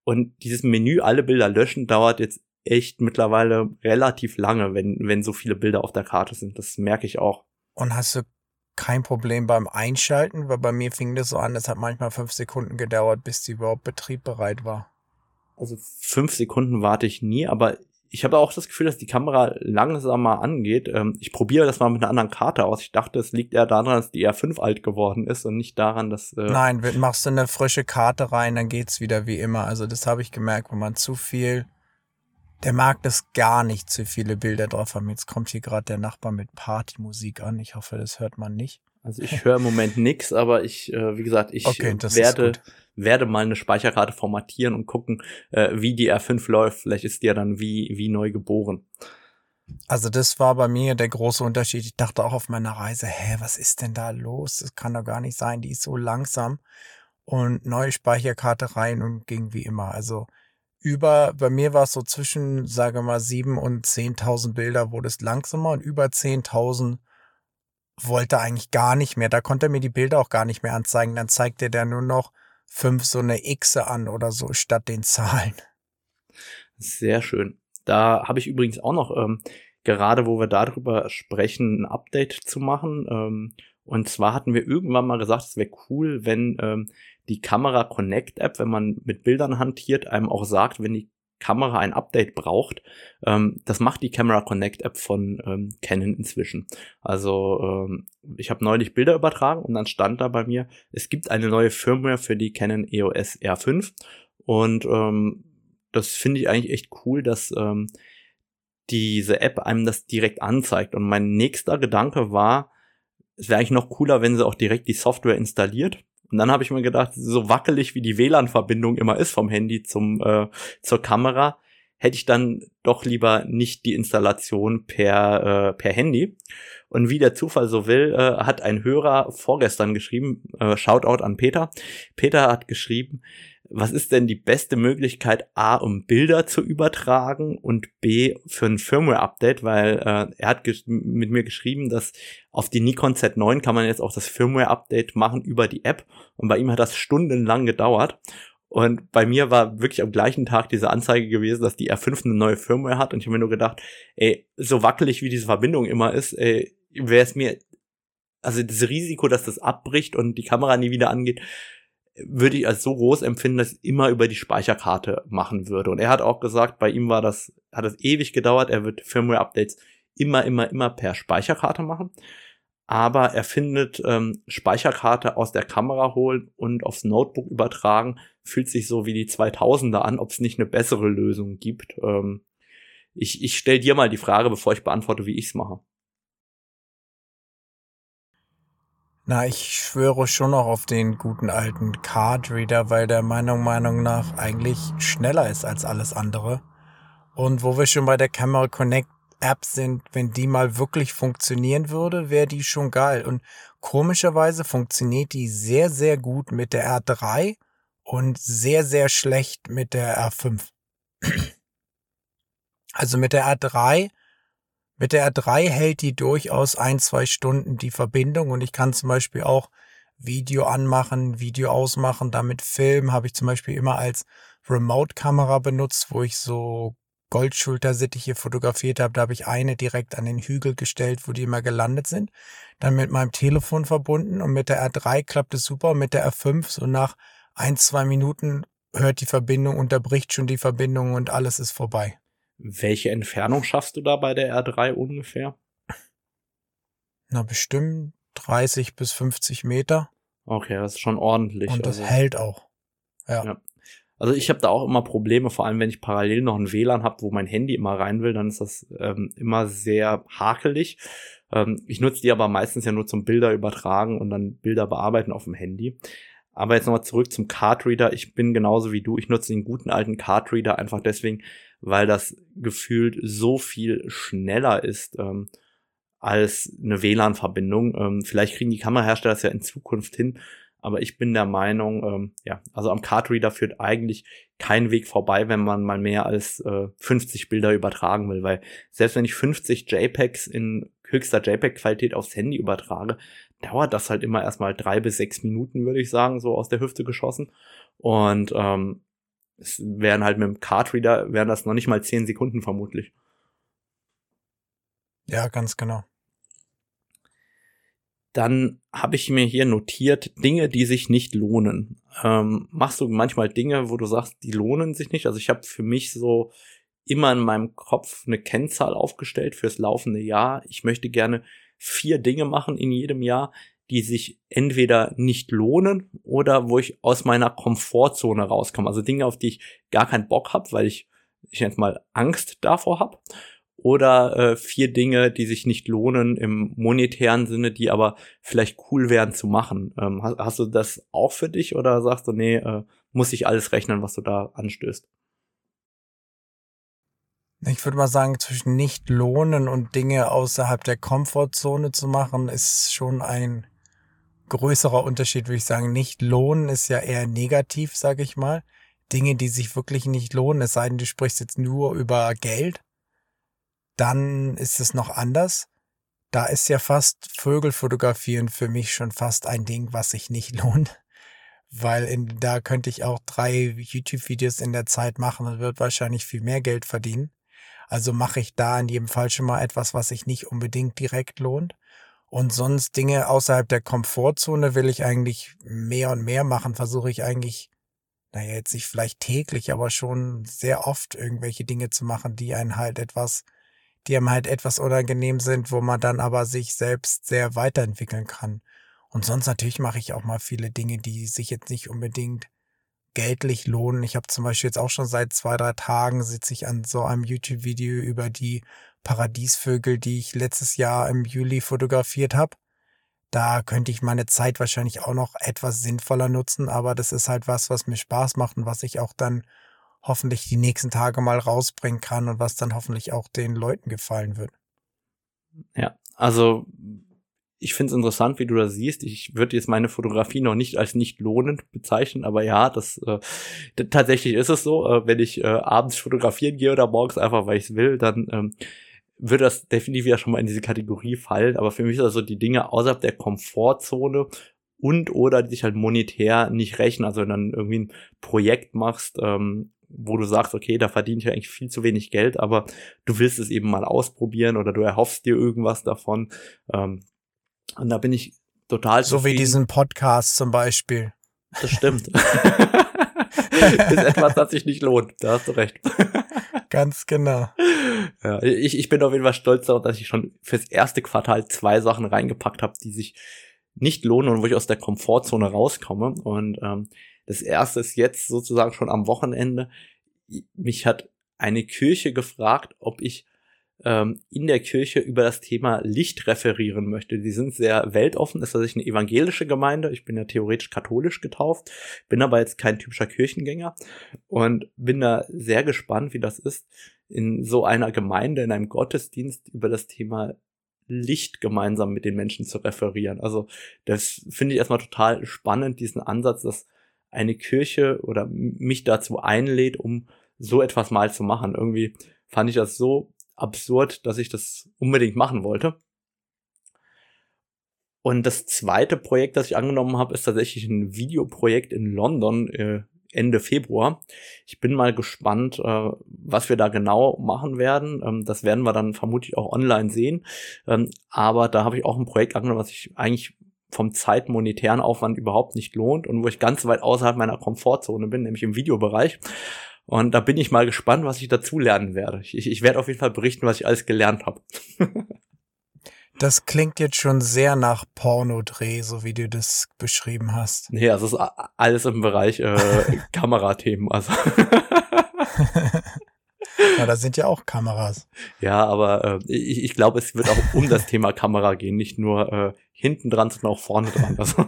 A: Und dieses Menü alle Bilder löschen dauert jetzt echt mittlerweile relativ lange, wenn, wenn so viele Bilder auf der Karte sind. Das merke ich auch.
B: Und hast du kein Problem beim Einschalten, weil bei mir fing das so an, es hat manchmal fünf Sekunden gedauert, bis die überhaupt betriebbereit war.
A: Also fünf Sekunden warte ich nie, aber ich habe auch das Gefühl, dass die Kamera langsamer angeht. Ähm, ich probiere das mal mit einer anderen Karte aus. Ich dachte, es liegt eher daran, dass die R5 alt geworden ist und nicht daran, dass.
B: Äh Nein, machst du eine frische Karte rein, dann geht's wieder wie immer. Also das habe ich gemerkt, wenn man zu viel. Der mag das gar nicht, zu viele Bilder drauf haben. Jetzt kommt hier gerade der Nachbar mit Partymusik an. Ich hoffe, das hört man nicht.
A: Also ich höre im Moment nix, aber ich, äh, wie gesagt, ich okay, werde, werde mal eine Speicherkarte formatieren und gucken, äh, wie die R5 läuft. Vielleicht ist die ja dann wie, wie neu geboren.
B: Also das war bei mir der große Unterschied. Ich dachte auch auf meiner Reise, hä, was ist denn da los? Das kann doch gar nicht sein, die ist so langsam. Und neue Speicherkarte rein und ging wie immer. Also über, bei mir war es so zwischen, sage mal, sieben und zehntausend Bilder wurde es langsamer und über zehntausend wollte eigentlich gar nicht mehr. Da konnte er mir die Bilder auch gar nicht mehr anzeigen. Dann zeigte der nur noch fünf so eine X an oder so statt den Zahlen.
A: Sehr schön. Da habe ich übrigens auch noch, ähm, gerade wo wir darüber sprechen, ein Update zu machen. Ähm, und zwar hatten wir irgendwann mal gesagt, es wäre cool, wenn ähm, die Kamera Connect App, wenn man mit Bildern hantiert, einem auch sagt, wenn die Kamera ein Update braucht. Ähm, das macht die Camera Connect App von ähm, Canon inzwischen. Also ähm, ich habe neulich Bilder übertragen und dann stand da bei mir, es gibt eine neue Firmware für die Canon EOS R5 und ähm, das finde ich eigentlich echt cool, dass ähm, diese App einem das direkt anzeigt. Und mein nächster Gedanke war, es wäre eigentlich noch cooler, wenn sie auch direkt die Software installiert. Und dann habe ich mir gedacht, so wackelig wie die WLAN-Verbindung immer ist vom Handy zum äh, zur Kamera, hätte ich dann doch lieber nicht die Installation per äh, per Handy. Und wie der Zufall so will, äh, hat ein Hörer vorgestern geschrieben, äh, Shoutout an Peter. Peter hat geschrieben, was ist denn die beste Möglichkeit, A, um Bilder zu übertragen und B, für ein Firmware-Update, weil äh, er hat mit mir geschrieben, dass auf die Nikon Z9 kann man jetzt auch das Firmware-Update machen über die App und bei ihm hat das stundenlang gedauert. Und bei mir war wirklich am gleichen Tag diese Anzeige gewesen, dass die R5 eine neue Firmware hat und ich habe mir nur gedacht, ey, so wackelig wie diese Verbindung immer ist, ey, wäre es mir, also das Risiko, dass das abbricht und die Kamera nie wieder angeht, würde ich als so groß empfinden, dass ich immer über die Speicherkarte machen würde. Und er hat auch gesagt, bei ihm war das, hat es ewig gedauert, er wird Firmware-Updates immer, immer, immer per Speicherkarte machen. Aber er findet ähm, Speicherkarte aus der Kamera holen und aufs Notebook übertragen, fühlt sich so wie die 2000er an, ob es nicht eine bessere Lösung gibt. Ähm, ich ich stelle dir mal die Frage, bevor ich beantworte, wie ich's mache.
B: Na, ich schwöre schon noch auf den guten alten Card Reader, weil der meiner Meinung nach eigentlich schneller ist als alles andere. Und wo wir schon bei der Camera Connect App sind, wenn die mal wirklich funktionieren würde, wäre die schon geil. Und komischerweise funktioniert die sehr, sehr gut mit der R3 und sehr, sehr schlecht mit der R5. Also mit der R3 mit der R3 hält die durchaus ein, zwei Stunden die Verbindung und ich kann zum Beispiel auch Video anmachen, Video ausmachen, damit filmen, habe ich zum Beispiel immer als Remote-Kamera benutzt, wo ich so Goldschultersittiche fotografiert habe. Da habe ich eine direkt an den Hügel gestellt, wo die immer gelandet sind. Dann mit meinem Telefon verbunden und mit der R3 klappt es super. Und mit der R5 so nach ein, zwei Minuten hört die Verbindung, unterbricht schon die Verbindung und alles ist vorbei.
A: Welche Entfernung schaffst du da bei der R3 ungefähr?
B: Na, bestimmt 30 bis 50 Meter.
A: Okay, das ist schon ordentlich.
B: Und das also. hält auch. Ja. ja.
A: Also ich habe da auch immer Probleme, vor allem wenn ich parallel noch ein WLAN habe, wo mein Handy immer rein will, dann ist das ähm, immer sehr hakelig. Ähm, ich nutze die aber meistens ja nur zum Bilder übertragen und dann Bilder bearbeiten auf dem Handy. Aber jetzt nochmal zurück zum Cardreader. Ich bin genauso wie du. Ich nutze den guten alten Cardreader einfach deswegen, weil das gefühlt so viel schneller ist ähm, als eine WLAN-Verbindung. Ähm, vielleicht kriegen die Kamerahersteller das ja in Zukunft hin, aber ich bin der Meinung, ähm, ja, also am Cardreader führt eigentlich kein Weg vorbei, wenn man mal mehr als äh, 50 Bilder übertragen will, weil selbst wenn ich 50 JPEGs in höchster JPEG-Qualität aufs Handy übertrage, dauert das halt immer erstmal drei bis sechs Minuten, würde ich sagen, so aus der Hüfte geschossen. Und ähm, es wären halt mit dem Cardreader, wären das noch nicht mal zehn Sekunden vermutlich.
B: Ja, ganz genau.
A: Dann habe ich mir hier notiert Dinge, die sich nicht lohnen. Ähm, machst du manchmal Dinge, wo du sagst, die lohnen sich nicht? Also ich habe für mich so immer in meinem Kopf eine Kennzahl aufgestellt fürs laufende Jahr. Ich möchte gerne vier Dinge machen in jedem Jahr, die sich entweder nicht lohnen oder wo ich aus meiner Komfortzone rauskomme. Also Dinge, auf die ich gar keinen Bock habe, weil ich, ich jetzt mal Angst davor habe. Oder äh, vier Dinge, die sich nicht lohnen im monetären Sinne, die aber vielleicht cool wären zu machen. Ähm, hast, hast, du das auch für dich oder sagst du, nee, äh, muss ich alles rechnen, was du da anstößt?
B: Ich würde mal sagen, zwischen nicht lohnen und Dinge außerhalb der Komfortzone zu machen, ist schon ein größerer Unterschied, würde ich sagen. Nicht lohnen ist ja eher negativ, sage ich mal. Dinge, die sich wirklich nicht lohnen, es sei denn, du sprichst jetzt nur über Geld, dann ist es noch anders. Da ist ja fast Vögel fotografieren für mich schon fast ein Ding, was sich nicht lohnt. Weil in, da könnte ich auch drei YouTube-Videos in der Zeit machen und wird wahrscheinlich viel mehr Geld verdienen. Also mache ich da in jedem Fall schon mal etwas, was sich nicht unbedingt direkt lohnt. Und sonst Dinge außerhalb der Komfortzone will ich eigentlich mehr und mehr machen, versuche ich eigentlich, naja, jetzt nicht vielleicht täglich, aber schon sehr oft irgendwelche Dinge zu machen, die einen halt etwas, die einem halt etwas unangenehm sind, wo man dann aber sich selbst sehr weiterentwickeln kann. Und sonst natürlich mache ich auch mal viele Dinge, die sich jetzt nicht unbedingt geldlich lohnen. Ich habe zum Beispiel jetzt auch schon seit zwei, drei Tagen sitze ich an so einem YouTube-Video über die Paradiesvögel, die ich letztes Jahr im Juli fotografiert habe. Da könnte ich meine Zeit wahrscheinlich auch noch etwas sinnvoller nutzen, aber das ist halt was, was mir Spaß macht und was ich auch dann hoffentlich die nächsten Tage mal rausbringen kann und was dann hoffentlich auch den Leuten gefallen wird.
A: Ja, also ich finde es interessant, wie du das siehst. Ich würde jetzt meine Fotografie noch nicht als nicht lohnend bezeichnen, aber ja, das äh, tatsächlich ist es so. Äh, wenn ich äh, abends fotografieren gehe oder morgens einfach, weil ich es will, dann ähm, würde das definitiv ja schon mal in diese Kategorie fallen. Aber für mich ist das so die Dinge außerhalb der Komfortzone und oder die sich halt monetär nicht rechnen. Also wenn du dann irgendwie ein Projekt machst, ähm, wo du sagst, okay, da verdiene ich eigentlich viel zu wenig Geld, aber du willst es eben mal ausprobieren oder du erhoffst dir irgendwas davon. Ähm, und da bin ich total
B: So zufrieden. wie diesen Podcast zum Beispiel.
A: Das stimmt. ist etwas, das sich nicht lohnt. Da hast du recht.
B: Ganz genau.
A: Ja, ich, ich bin auf jeden Fall stolz darauf, dass ich schon fürs erste Quartal zwei Sachen reingepackt habe, die sich nicht lohnen und wo ich aus der Komfortzone rauskomme. Und ähm, das erste ist jetzt sozusagen schon am Wochenende. Mich hat eine Kirche gefragt, ob ich ähm, in der Kirche über das Thema Licht referieren möchte. Die sind sehr weltoffen, ist tatsächlich eine evangelische Gemeinde. Ich bin ja theoretisch katholisch getauft, bin aber jetzt kein typischer Kirchengänger und bin da sehr gespannt, wie das ist, in so einer Gemeinde, in einem Gottesdienst über das Thema Licht gemeinsam mit den Menschen zu referieren. Also das finde ich erstmal total spannend, diesen Ansatz, dass eine Kirche oder mich dazu einlädt, um so etwas mal zu machen. Irgendwie fand ich das so absurd, dass ich das unbedingt machen wollte. Und das zweite Projekt, das ich angenommen habe, ist tatsächlich ein Videoprojekt in London äh, Ende Februar. Ich bin mal gespannt, äh, was wir da genau machen werden. Ähm, das werden wir dann vermutlich auch online sehen. Ähm, aber da habe ich auch ein Projekt angenommen, was ich eigentlich vom zeitmonetären Aufwand überhaupt nicht lohnt und wo ich ganz weit außerhalb meiner Komfortzone bin, nämlich im Videobereich. Und da bin ich mal gespannt, was ich dazu lernen werde. Ich, ich werde auf jeden Fall berichten, was ich alles gelernt habe.
B: das klingt jetzt schon sehr nach Pornodreh, so wie du das beschrieben hast.
A: Nee, also ist alles im Bereich äh, Kamerathemen. Also.
B: ja, da sind ja auch Kameras.
A: Ja, aber äh, ich, ich glaube, es wird auch um das Thema Kamera gehen, nicht nur äh, hinten dran, sondern auch vorne dran. Also.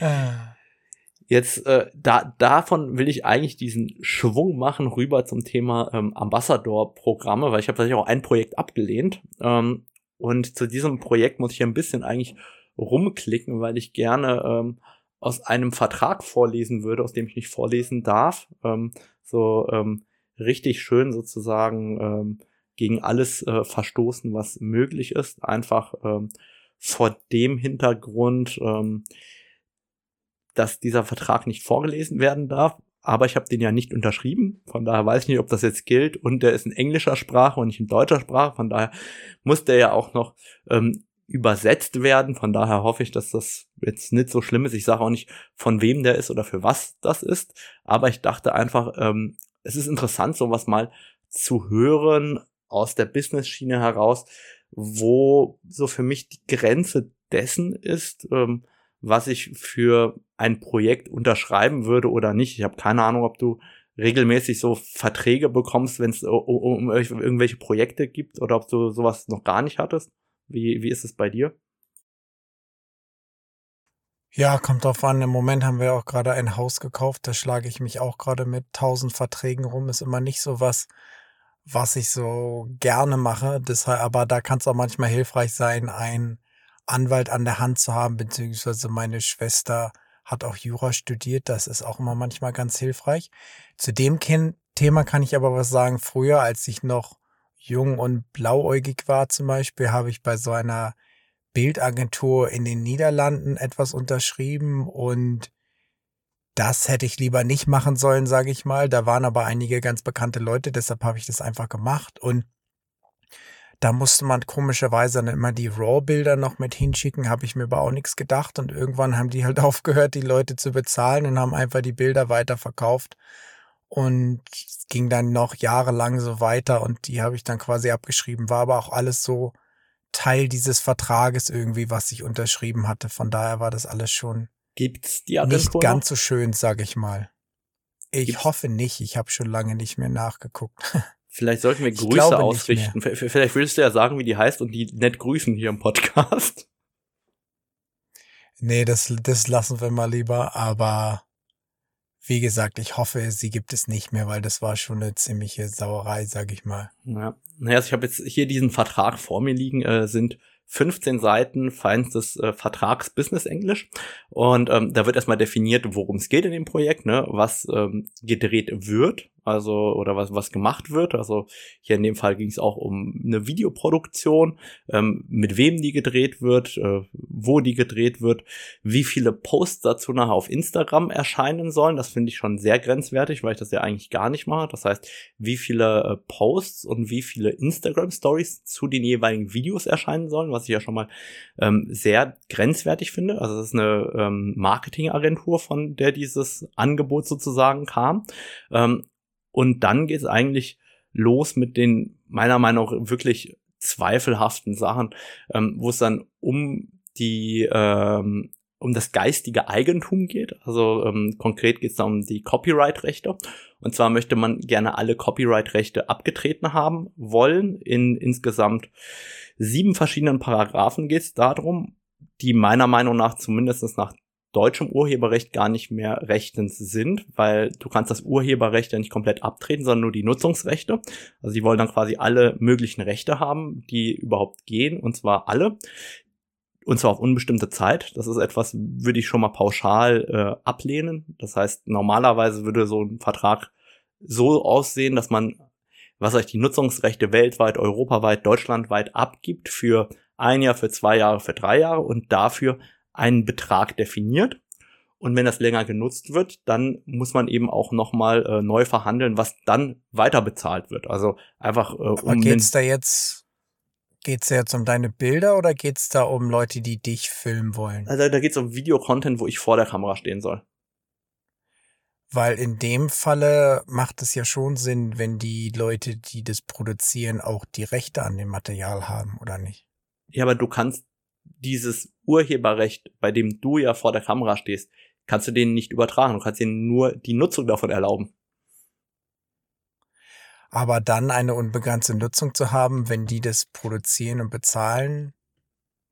A: Jetzt äh, da davon will ich eigentlich diesen Schwung machen rüber zum Thema ähm, Ambassador-Programme, weil ich habe tatsächlich auch ein Projekt abgelehnt. Ähm, und zu diesem Projekt muss ich ein bisschen eigentlich rumklicken, weil ich gerne ähm, aus einem Vertrag vorlesen würde, aus dem ich nicht vorlesen darf. Ähm, so ähm, richtig schön sozusagen ähm, gegen alles äh, verstoßen, was möglich ist. Einfach ähm, vor dem Hintergrund, ähm, dass dieser Vertrag nicht vorgelesen werden darf. Aber ich habe den ja nicht unterschrieben, von daher weiß ich nicht, ob das jetzt gilt. Und der ist in englischer Sprache und nicht in deutscher Sprache, von daher muss der ja auch noch ähm, übersetzt werden. Von daher hoffe ich, dass das jetzt nicht so schlimm ist. Ich sage auch nicht, von wem der ist oder für was das ist. Aber ich dachte einfach, ähm, es ist interessant, sowas mal zu hören aus der Business-Schiene heraus, wo so für mich die Grenze dessen ist, ähm, was ich für ein Projekt unterschreiben würde oder nicht. Ich habe keine Ahnung, ob du regelmäßig so Verträge bekommst, wenn es um irgendwelche Projekte gibt oder ob du sowas noch gar nicht hattest. Wie, wie ist es bei dir?
B: Ja, kommt drauf an. Im Moment haben wir auch gerade ein Haus gekauft. Da schlage ich mich auch gerade mit tausend Verträgen rum. Ist immer nicht so was, was ich so gerne mache. Deshalb, aber da kann es auch manchmal hilfreich sein, einen Anwalt an der Hand zu haben, beziehungsweise meine Schwester hat auch Jura studiert. Das ist auch immer manchmal ganz hilfreich. Zu dem Thema kann ich aber was sagen. Früher, als ich noch jung und blauäugig war zum Beispiel, habe ich bei so einer Bildagentur in den Niederlanden etwas unterschrieben und das hätte ich lieber nicht machen sollen, sage ich mal. Da waren aber einige ganz bekannte Leute, deshalb habe ich das einfach gemacht und da musste man komischerweise dann immer die RAW-Bilder noch mit hinschicken, habe ich mir aber auch nichts gedacht. Und irgendwann haben die halt aufgehört, die Leute zu bezahlen und haben einfach die Bilder weiterverkauft. Und ging dann noch jahrelang so weiter und die habe ich dann quasi abgeschrieben. War aber auch alles so Teil dieses Vertrages irgendwie, was ich unterschrieben hatte. Von daher war das alles schon
A: Gibt's die
B: nicht ganz so schön, sag ich mal. Ich Gibt's? hoffe nicht. Ich habe schon lange nicht mehr nachgeguckt.
A: Vielleicht sollten wir Grüße ausrichten. Vielleicht würdest du ja sagen, wie die heißt und die nett grüßen hier im Podcast.
B: Nee, das, das lassen wir mal lieber. Aber wie gesagt, ich hoffe, sie gibt es nicht mehr, weil das war schon eine ziemliche Sauerei, sag ich mal.
A: Ja, naja, also ich habe jetzt hier diesen Vertrag vor mir liegen, äh, sind 15 Seiten feinstes äh, Vertrags Business Englisch und ähm, da wird erstmal definiert, worum es geht in dem Projekt, ne, was ähm, gedreht wird, also oder was was gemacht wird. Also hier in dem Fall ging es auch um eine Videoproduktion, ähm, mit wem die gedreht wird, äh, wo die gedreht wird, wie viele Posts dazu nachher auf Instagram erscheinen sollen. Das finde ich schon sehr grenzwertig, weil ich das ja eigentlich gar nicht mache. Das heißt, wie viele äh, Posts und wie viele Instagram Stories zu den jeweiligen Videos erscheinen sollen, was ich ja schon mal ähm, sehr grenzwertig finde. Also das ist eine ähm, Marketingagentur, von der dieses Angebot sozusagen kam. Ähm, und dann geht es eigentlich los mit den meiner Meinung nach wirklich zweifelhaften Sachen, ähm, wo es dann um die ähm, um das geistige Eigentum geht. Also ähm, konkret geht es da um die Copyright-Rechte. Und zwar möchte man gerne alle Copyright-Rechte abgetreten haben wollen. In insgesamt sieben verschiedenen Paragraphen geht es darum, die meiner Meinung nach zumindest nach deutschem Urheberrecht gar nicht mehr rechtens sind, weil du kannst das Urheberrecht ja nicht komplett abtreten, sondern nur die Nutzungsrechte. Also sie wollen dann quasi alle möglichen Rechte haben, die überhaupt gehen, und zwar alle. Und zwar auf unbestimmte Zeit. Das ist etwas, würde ich schon mal pauschal äh, ablehnen. Das heißt, normalerweise würde so ein Vertrag so aussehen, dass man, was euch die Nutzungsrechte weltweit, europaweit, deutschlandweit abgibt für ein Jahr, für zwei Jahre, für drei Jahre und dafür einen Betrag definiert. Und wenn das länger genutzt wird, dann muss man eben auch nochmal äh, neu verhandeln, was dann weiter bezahlt wird. Also einfach äh,
B: um. Aber geht's da jetzt, geht's da jetzt um deine Bilder oder geht's da um Leute, die dich filmen wollen?
A: Also da geht's um Videocontent, wo ich vor der Kamera stehen soll.
B: Weil in dem Falle macht es ja schon Sinn, wenn die Leute, die das produzieren, auch die Rechte an dem Material haben, oder nicht?
A: Ja, aber du kannst dieses Urheberrecht, bei dem du ja vor der Kamera stehst, kannst du denen nicht übertragen. Du kannst ihnen nur die Nutzung davon erlauben.
B: Aber dann eine unbegrenzte Nutzung zu haben, wenn die das produzieren und bezahlen,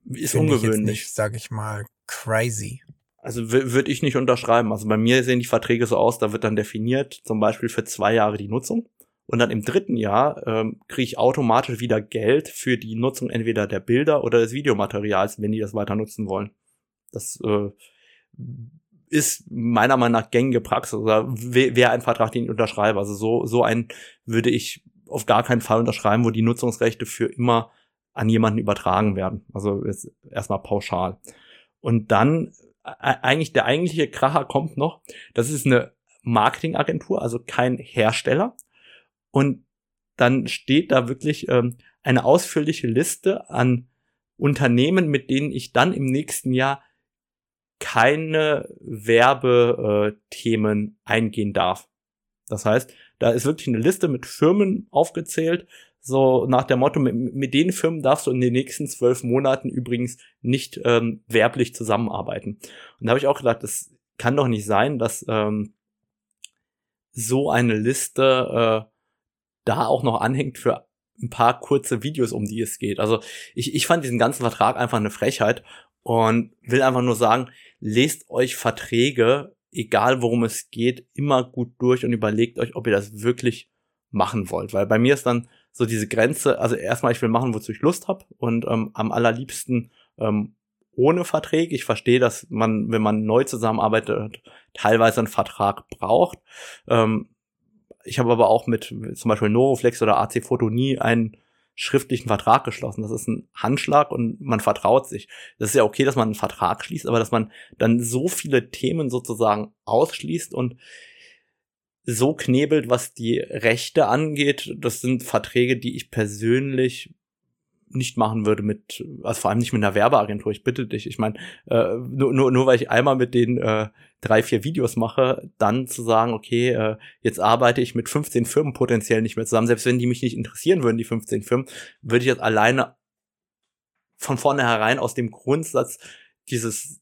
A: ist ungewöhnlich.
B: Ich sag ich mal, crazy.
A: Also würde ich nicht unterschreiben. Also bei mir sehen die Verträge so aus, da wird dann definiert, zum Beispiel für zwei Jahre die Nutzung. Und dann im dritten Jahr ähm, kriege ich automatisch wieder Geld für die Nutzung entweder der Bilder oder des Videomaterials, wenn die das weiter nutzen wollen. Das äh, ist meiner Meinung nach gängige Praxis oder wäre ein Vertrag, den ich unterschreibe. Also so, so ein würde ich auf gar keinen Fall unterschreiben, wo die Nutzungsrechte für immer an jemanden übertragen werden. Also ist erstmal pauschal. Und dann äh, eigentlich der eigentliche Kracher kommt noch. Das ist eine Marketingagentur, also kein Hersteller, und dann steht da wirklich ähm, eine ausführliche Liste an Unternehmen, mit denen ich dann im nächsten Jahr keine Werbethemen eingehen darf. Das heißt, da ist wirklich eine Liste mit Firmen aufgezählt, so nach der Motto, mit, mit den Firmen darfst du in den nächsten zwölf Monaten übrigens nicht ähm, werblich zusammenarbeiten. Und da habe ich auch gedacht, das kann doch nicht sein, dass ähm, so eine Liste äh, da auch noch anhängt für ein paar kurze Videos, um die es geht. Also ich, ich fand diesen ganzen Vertrag einfach eine Frechheit und will einfach nur sagen, lest euch Verträge, egal worum es geht, immer gut durch und überlegt euch, ob ihr das wirklich machen wollt. Weil bei mir ist dann so diese Grenze, also erstmal, ich will machen, wozu ich Lust habe und ähm, am allerliebsten ähm, ohne Verträge. Ich verstehe, dass man, wenn man neu zusammenarbeitet, teilweise einen Vertrag braucht. Ähm, ich habe aber auch mit zum Beispiel Noroflex oder AC Foto nie einen schriftlichen Vertrag geschlossen. Das ist ein Handschlag und man vertraut sich. Das ist ja okay, dass man einen Vertrag schließt, aber dass man dann so viele Themen sozusagen ausschließt und so knebelt, was die Rechte angeht. Das sind Verträge, die ich persönlich nicht machen würde mit, also vor allem nicht mit einer Werbeagentur. Ich bitte dich. Ich meine, äh, nur, nur, nur weil ich einmal mit den äh, drei, vier Videos mache, dann zu sagen, okay, äh, jetzt arbeite ich mit 15 Firmen potenziell nicht mehr zusammen. Selbst wenn die mich nicht interessieren würden, die 15 Firmen, würde ich jetzt alleine von vornherein aus dem Grundsatz dieses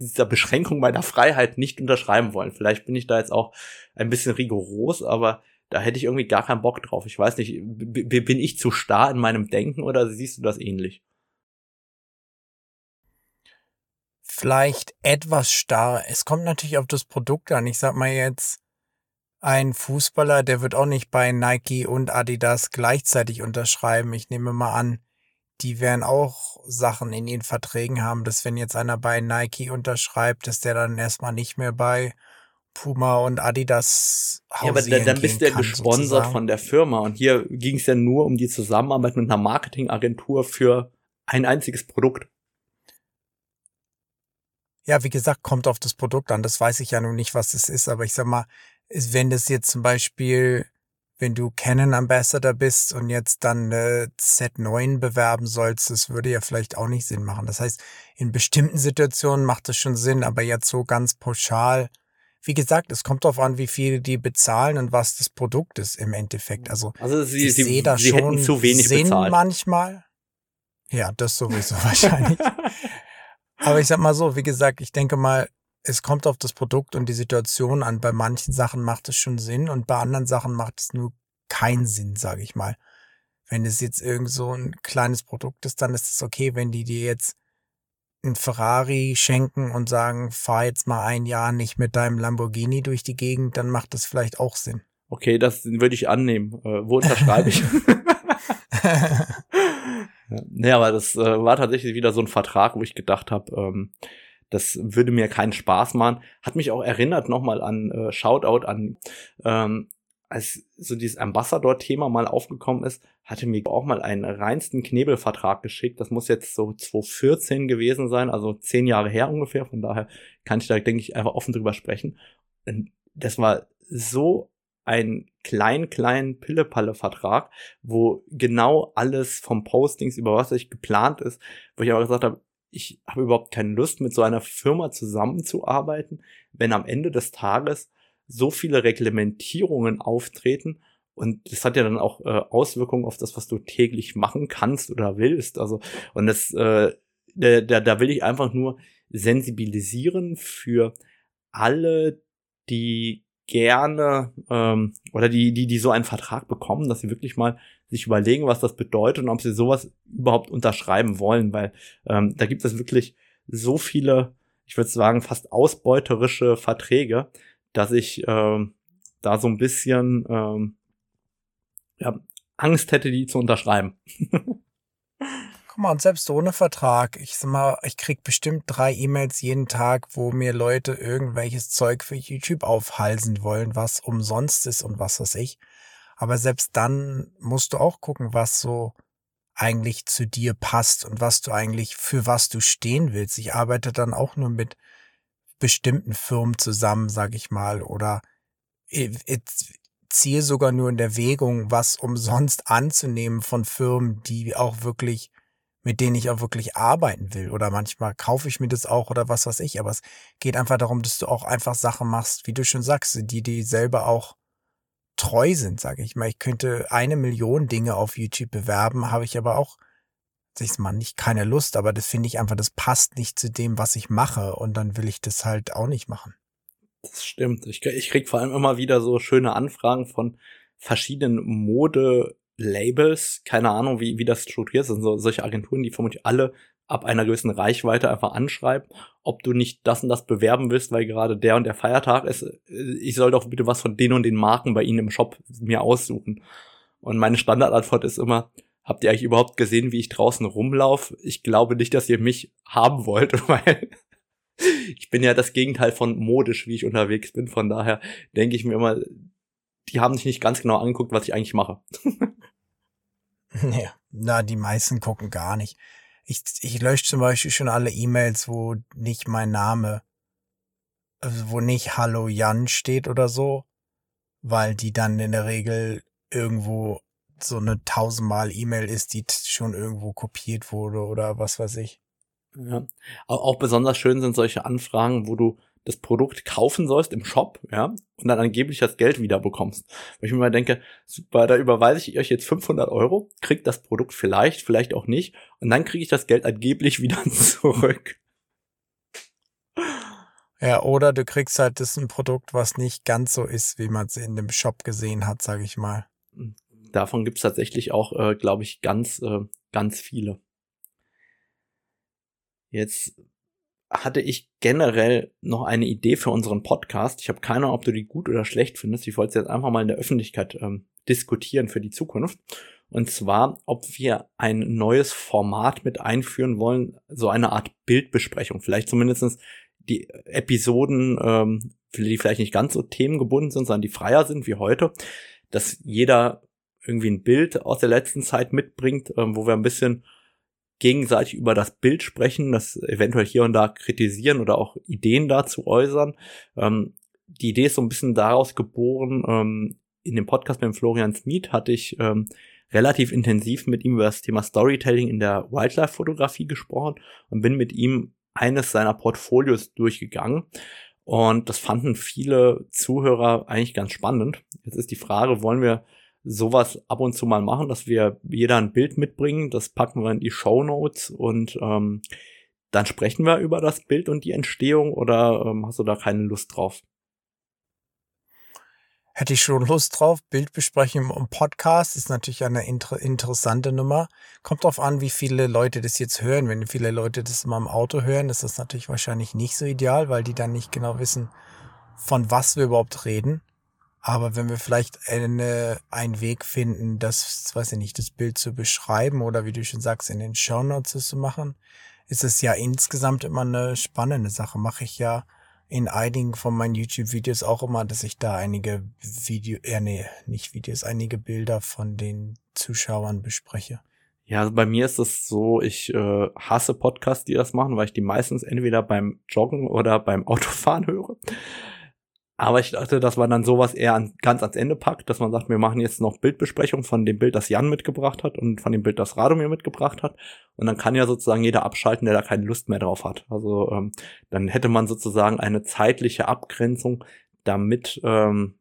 A: dieser Beschränkung meiner Freiheit nicht unterschreiben wollen. Vielleicht bin ich da jetzt auch ein bisschen rigoros, aber da hätte ich irgendwie gar keinen Bock drauf. Ich weiß nicht, bin ich zu starr in meinem Denken oder siehst du das ähnlich?
B: Vielleicht etwas starr. Es kommt natürlich auf das Produkt an. Ich sag mal jetzt, ein Fußballer, der wird auch nicht bei Nike und Adidas gleichzeitig unterschreiben. Ich nehme mal an, die werden auch Sachen in ihren Verträgen haben, dass wenn jetzt einer bei Nike unterschreibt, dass der dann erstmal nicht mehr bei Puma und Adidas
A: Ja, aber dann, dann bist du ja gesponsert sozusagen. von der Firma. Und hier ging es ja nur um die Zusammenarbeit mit einer Marketingagentur für ein einziges Produkt.
B: Ja, wie gesagt, kommt auf das Produkt an. Das weiß ich ja nun nicht, was es ist. Aber ich sag mal, wenn das jetzt zum Beispiel wenn du Canon Ambassador bist und jetzt dann äh, Z9 bewerben sollst, das würde ja vielleicht auch nicht Sinn machen. Das heißt, in bestimmten Situationen macht es schon Sinn, aber jetzt so ganz pauschal. Wie gesagt, es kommt darauf an, wie viel die bezahlen und was das Produkt ist im Endeffekt. Also,
A: also sie, ich sehe da sie schon zu wenig Sinn bezahlt.
B: manchmal. Ja, das sowieso wahrscheinlich. Aber ich sag mal so, wie gesagt, ich denke mal, es kommt auf das Produkt und die Situation an. Bei manchen Sachen macht es schon Sinn und bei anderen Sachen macht es nur keinen Sinn, sage ich mal. Wenn es jetzt irgend so ein kleines Produkt ist, dann ist es okay, wenn die dir jetzt ein Ferrari schenken und sagen, fahr jetzt mal ein Jahr nicht mit deinem Lamborghini durch die Gegend, dann macht das vielleicht auch Sinn.
A: Okay, das würde ich annehmen. Äh, wo unterschreibe ich? ja, nee, aber das äh, war tatsächlich wieder so ein Vertrag, wo ich gedacht habe, ähm, das würde mir keinen Spaß machen. Hat mich auch erinnert nochmal an äh, Shoutout an, ähm, als so dieses Ambassador-Thema mal aufgekommen ist, hatte mir auch mal einen reinsten Knebelvertrag geschickt. Das muss jetzt so 2014 gewesen sein, also zehn Jahre her ungefähr. Von daher kann ich da, denke ich, einfach offen drüber sprechen. Und das war so ein klein, klein Pille-Palle-Vertrag, wo genau alles vom Postings über was ich geplant ist, wo ich aber gesagt habe, ich habe überhaupt keine Lust, mit so einer Firma zusammenzuarbeiten, wenn am Ende des Tages so viele Reglementierungen auftreten und das hat ja dann auch äh, Auswirkungen auf das, was du täglich machen kannst oder willst. Also und das, äh, da, da, will ich einfach nur sensibilisieren für alle, die gerne ähm, oder die, die, die so einen Vertrag bekommen, dass sie wirklich mal sich überlegen, was das bedeutet und ob sie sowas überhaupt unterschreiben wollen, weil ähm, da gibt es wirklich so viele, ich würde sagen, fast ausbeuterische Verträge, dass ich ähm, da so ein bisschen ähm, ja, Angst hätte, die zu unterschreiben.
B: Guck mal, und selbst ohne Vertrag, ich sag mal, ich krieg bestimmt drei E-Mails jeden Tag, wo mir Leute irgendwelches Zeug für YouTube aufhalsen wollen, was umsonst ist und was weiß ich. Aber selbst dann musst du auch gucken, was so eigentlich zu dir passt und was du eigentlich, für was du stehen willst. Ich arbeite dann auch nur mit bestimmten Firmen zusammen, sag ich mal, oder ziehe sogar nur in Erwägung, was umsonst anzunehmen von Firmen, die auch wirklich mit denen ich auch wirklich arbeiten will. Oder manchmal kaufe ich mir das auch oder was weiß ich. Aber es geht einfach darum, dass du auch einfach Sachen machst, wie du schon sagst, die die selber auch treu sind, sage ich mal. Ich könnte eine Million Dinge auf YouTube bewerben, habe ich aber auch, ich mal, nicht keine Lust, aber das finde ich einfach, das passt nicht zu dem, was ich mache. Und dann will ich das halt auch nicht machen.
A: Das stimmt. Ich, ich krieg vor allem immer wieder so schöne Anfragen von verschiedenen Mode Labels, keine Ahnung, wie, wie das strukturiert ist, so, solche Agenturen, die vermutlich alle ab einer gewissen Reichweite einfach anschreiben, ob du nicht das und das bewerben willst, weil gerade der und der Feiertag ist. Ich soll doch bitte was von den und den Marken bei Ihnen im Shop mir aussuchen. Und meine Standardantwort ist immer, habt ihr eigentlich überhaupt gesehen, wie ich draußen rumlaufe? Ich glaube nicht, dass ihr mich haben wollt, weil ich bin ja das Gegenteil von modisch, wie ich unterwegs bin. Von daher denke ich mir immer, die haben sich nicht ganz genau angeguckt, was ich eigentlich mache.
B: Nee, na, die meisten gucken gar nicht. Ich, ich lösche zum Beispiel schon alle E-Mails, wo nicht mein Name, also wo nicht Hallo Jan steht oder so, weil die dann in der Regel irgendwo so eine tausendmal E-Mail ist, die schon irgendwo kopiert wurde oder was weiß ich.
A: Ja. Auch besonders schön sind solche Anfragen, wo du das Produkt kaufen sollst im Shop, ja, und dann angeblich das Geld wieder bekommst. Weil ich mir mal denke, super, da überweise ich euch jetzt 500 Euro, kriegt das Produkt vielleicht, vielleicht auch nicht, und dann kriege ich das Geld angeblich wieder zurück.
B: Ja, oder du kriegst halt das ein Produkt, was nicht ganz so ist, wie man es in dem Shop gesehen hat, sage ich mal.
A: Davon gibt's tatsächlich auch, äh, glaube ich, ganz, äh, ganz viele. Jetzt hatte ich generell noch eine Idee für unseren Podcast. Ich habe keine Ahnung, ob du die gut oder schlecht findest. Ich wollte es jetzt einfach mal in der Öffentlichkeit ähm, diskutieren für die Zukunft. Und zwar, ob wir ein neues Format mit einführen wollen, so eine Art Bildbesprechung. Vielleicht zumindestens die Episoden, ähm, die vielleicht nicht ganz so themengebunden sind, sondern die freier sind wie heute, dass jeder irgendwie ein Bild aus der letzten Zeit mitbringt, ähm, wo wir ein bisschen gegenseitig über das Bild sprechen, das eventuell hier und da kritisieren oder auch Ideen dazu äußern. Ähm, die Idee ist so ein bisschen daraus geboren, ähm, in dem Podcast mit Florian Smith hatte ich ähm, relativ intensiv mit ihm über das Thema Storytelling in der Wildlife-Fotografie gesprochen und bin mit ihm eines seiner Portfolios durchgegangen. Und das fanden viele Zuhörer eigentlich ganz spannend. Jetzt ist die Frage, wollen wir sowas ab und zu mal machen, dass wir jeder ein Bild mitbringen, das packen wir in die Show Notes und ähm, dann sprechen wir über das Bild und die Entstehung oder ähm, hast du da keine Lust drauf?
B: Hätte ich schon Lust drauf. Bildbesprechung im Podcast ist natürlich eine inter interessante Nummer. Kommt drauf an, wie viele Leute das jetzt hören. Wenn viele Leute das mal im Auto hören, ist das natürlich wahrscheinlich nicht so ideal, weil die dann nicht genau wissen, von was wir überhaupt reden. Aber wenn wir vielleicht eine, einen Weg finden, das, weiß ich nicht, das Bild zu beschreiben oder wie du schon sagst, in den Show Notes zu machen, ist es ja insgesamt immer eine spannende Sache. Mache ich ja in einigen von meinen YouTube-Videos auch immer, dass ich da einige Video, äh, nee, nicht Videos, einige Bilder von den Zuschauern bespreche.
A: Ja, also bei mir ist es so, ich äh, hasse Podcasts, die das machen, weil ich die meistens entweder beim Joggen oder beim Autofahren höre. Aber ich dachte, dass man dann sowas eher an, ganz ans Ende packt, dass man sagt, wir machen jetzt noch Bildbesprechung von dem Bild, das Jan mitgebracht hat und von dem Bild, das Radomir mitgebracht hat. Und dann kann ja sozusagen jeder abschalten, der da keine Lust mehr drauf hat. Also ähm, dann hätte man sozusagen eine zeitliche Abgrenzung, damit ähm,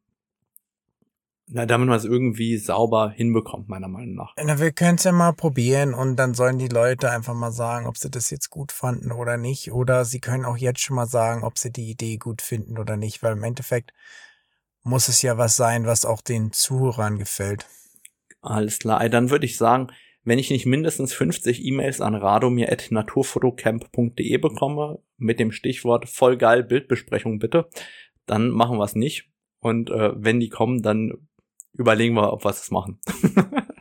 A: na, damit man es irgendwie sauber hinbekommt, meiner Meinung nach.
B: Na, wir können es ja mal probieren und dann sollen die Leute einfach mal sagen, ob sie das jetzt gut fanden oder nicht. Oder sie können auch jetzt schon mal sagen, ob sie die Idee gut finden oder nicht, weil im Endeffekt muss es ja was sein, was auch den Zuhörern gefällt.
A: Alles klar, dann würde ich sagen, wenn ich nicht mindestens 50 E-Mails an radomir.naturfotocamp.de bekomme, mit dem Stichwort voll geil Bildbesprechung bitte, dann machen wir es nicht. Und äh, wenn die kommen, dann überlegen wir, ob wir es machen.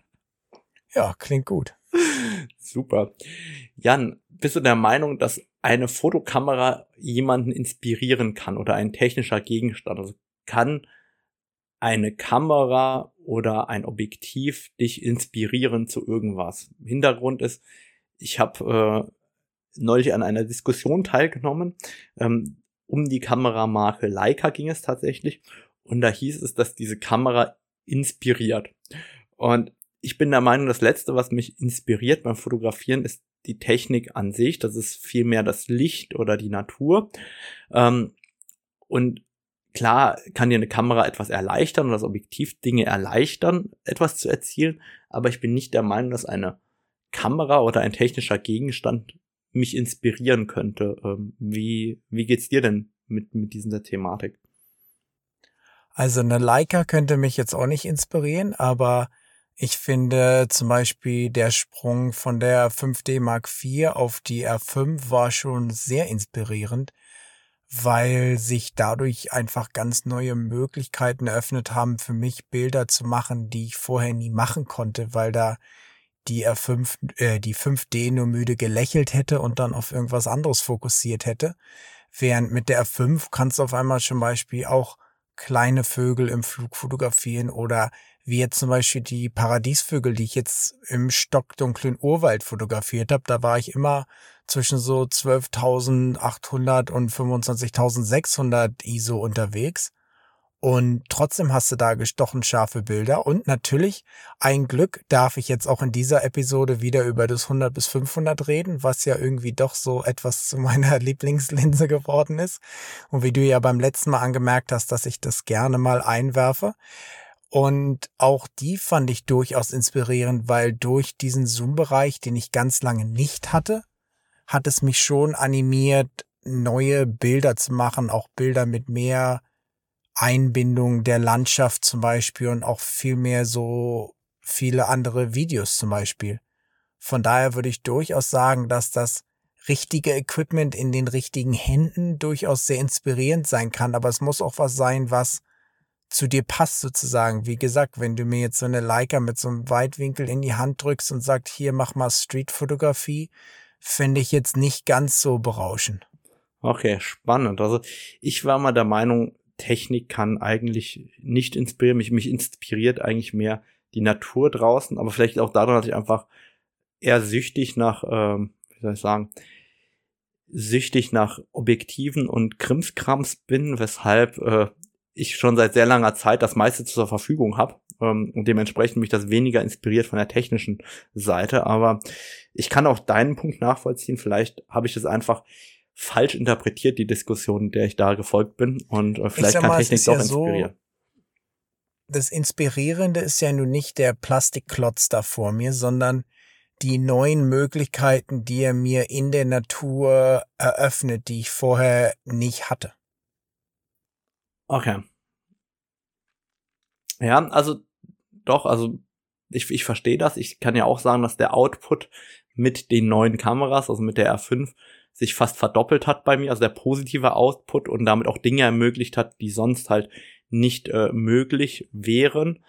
B: ja, klingt gut.
A: Super. Jan, bist du der Meinung, dass eine Fotokamera jemanden inspirieren kann oder ein technischer Gegenstand? Also kann eine Kamera oder ein Objektiv dich inspirieren zu irgendwas? Hintergrund ist, ich habe äh, neulich an einer Diskussion teilgenommen. Ähm, um die Kameramarke Leica ging es tatsächlich. Und da hieß es, dass diese Kamera inspiriert. Und ich bin der Meinung, das Letzte, was mich inspiriert beim Fotografieren, ist die Technik an sich. Das ist vielmehr das Licht oder die Natur. Ähm, und klar kann dir eine Kamera etwas erleichtern oder das Objektiv Dinge erleichtern, etwas zu erzielen. Aber ich bin nicht der Meinung, dass eine Kamera oder ein technischer Gegenstand mich inspirieren könnte. Ähm, wie, wie geht's dir denn mit, mit dieser Thematik?
B: Also eine Leica könnte mich jetzt auch nicht inspirieren, aber ich finde zum Beispiel der Sprung von der 5D Mark IV auf die R5 war schon sehr inspirierend, weil sich dadurch einfach ganz neue Möglichkeiten eröffnet haben, für mich Bilder zu machen, die ich vorher nie machen konnte, weil da die R5, äh, die 5D nur müde gelächelt hätte und dann auf irgendwas anderes fokussiert hätte. Während mit der R5 kannst du auf einmal zum Beispiel auch kleine Vögel im Flug fotografieren oder wie jetzt zum Beispiel die Paradiesvögel, die ich jetzt im stockdunklen Urwald fotografiert habe. Da war ich immer zwischen so 12.800 und 25.600 ISO unterwegs. Und trotzdem hast du da gestochen scharfe Bilder. Und natürlich, ein Glück darf ich jetzt auch in dieser Episode wieder über das 100 bis 500 reden, was ja irgendwie doch so etwas zu meiner Lieblingslinse geworden ist. Und wie du ja beim letzten Mal angemerkt hast, dass ich das gerne mal einwerfe. Und auch die fand ich durchaus inspirierend, weil durch diesen Zoom-Bereich, den ich ganz lange nicht hatte, hat es mich schon animiert, neue Bilder zu machen, auch Bilder mit mehr Einbindung der Landschaft zum Beispiel und auch viel mehr so viele andere Videos zum Beispiel. Von daher würde ich durchaus sagen, dass das richtige Equipment in den richtigen Händen durchaus sehr inspirierend sein kann, aber es muss auch was sein, was zu dir passt sozusagen. Wie gesagt, wenn du mir jetzt so eine Leica mit so einem Weitwinkel in die Hand drückst und sagst, hier mach mal Streetfotografie, fände ich jetzt nicht ganz so berauschend.
A: Okay, spannend. Also ich war mal der Meinung, Technik kann eigentlich nicht inspirieren. Mich, mich inspiriert eigentlich mehr die Natur draußen, aber vielleicht auch daran, dass ich einfach eher süchtig nach, ähm, wie soll ich sagen, süchtig nach Objektiven und Krimskrams bin, weshalb äh, ich schon seit sehr langer Zeit das meiste zur Verfügung habe ähm, und dementsprechend mich das weniger inspiriert von der technischen Seite. Aber ich kann auch deinen Punkt nachvollziehen. Vielleicht habe ich es einfach falsch interpretiert, die Diskussion, der ich da gefolgt bin. Und äh, vielleicht kann Technik doch ja inspirieren. So,
B: das Inspirierende ist ja nun nicht der Plastikklotz da vor mir, sondern die neuen Möglichkeiten, die er mir in der Natur eröffnet, die ich vorher nicht hatte.
A: Okay. Ja, also doch, also ich, ich verstehe das. Ich kann ja auch sagen, dass der Output mit den neuen Kameras, also mit der R5, sich fast verdoppelt hat bei mir, also der positive Output und damit auch Dinge ermöglicht hat, die sonst halt nicht äh, möglich wären.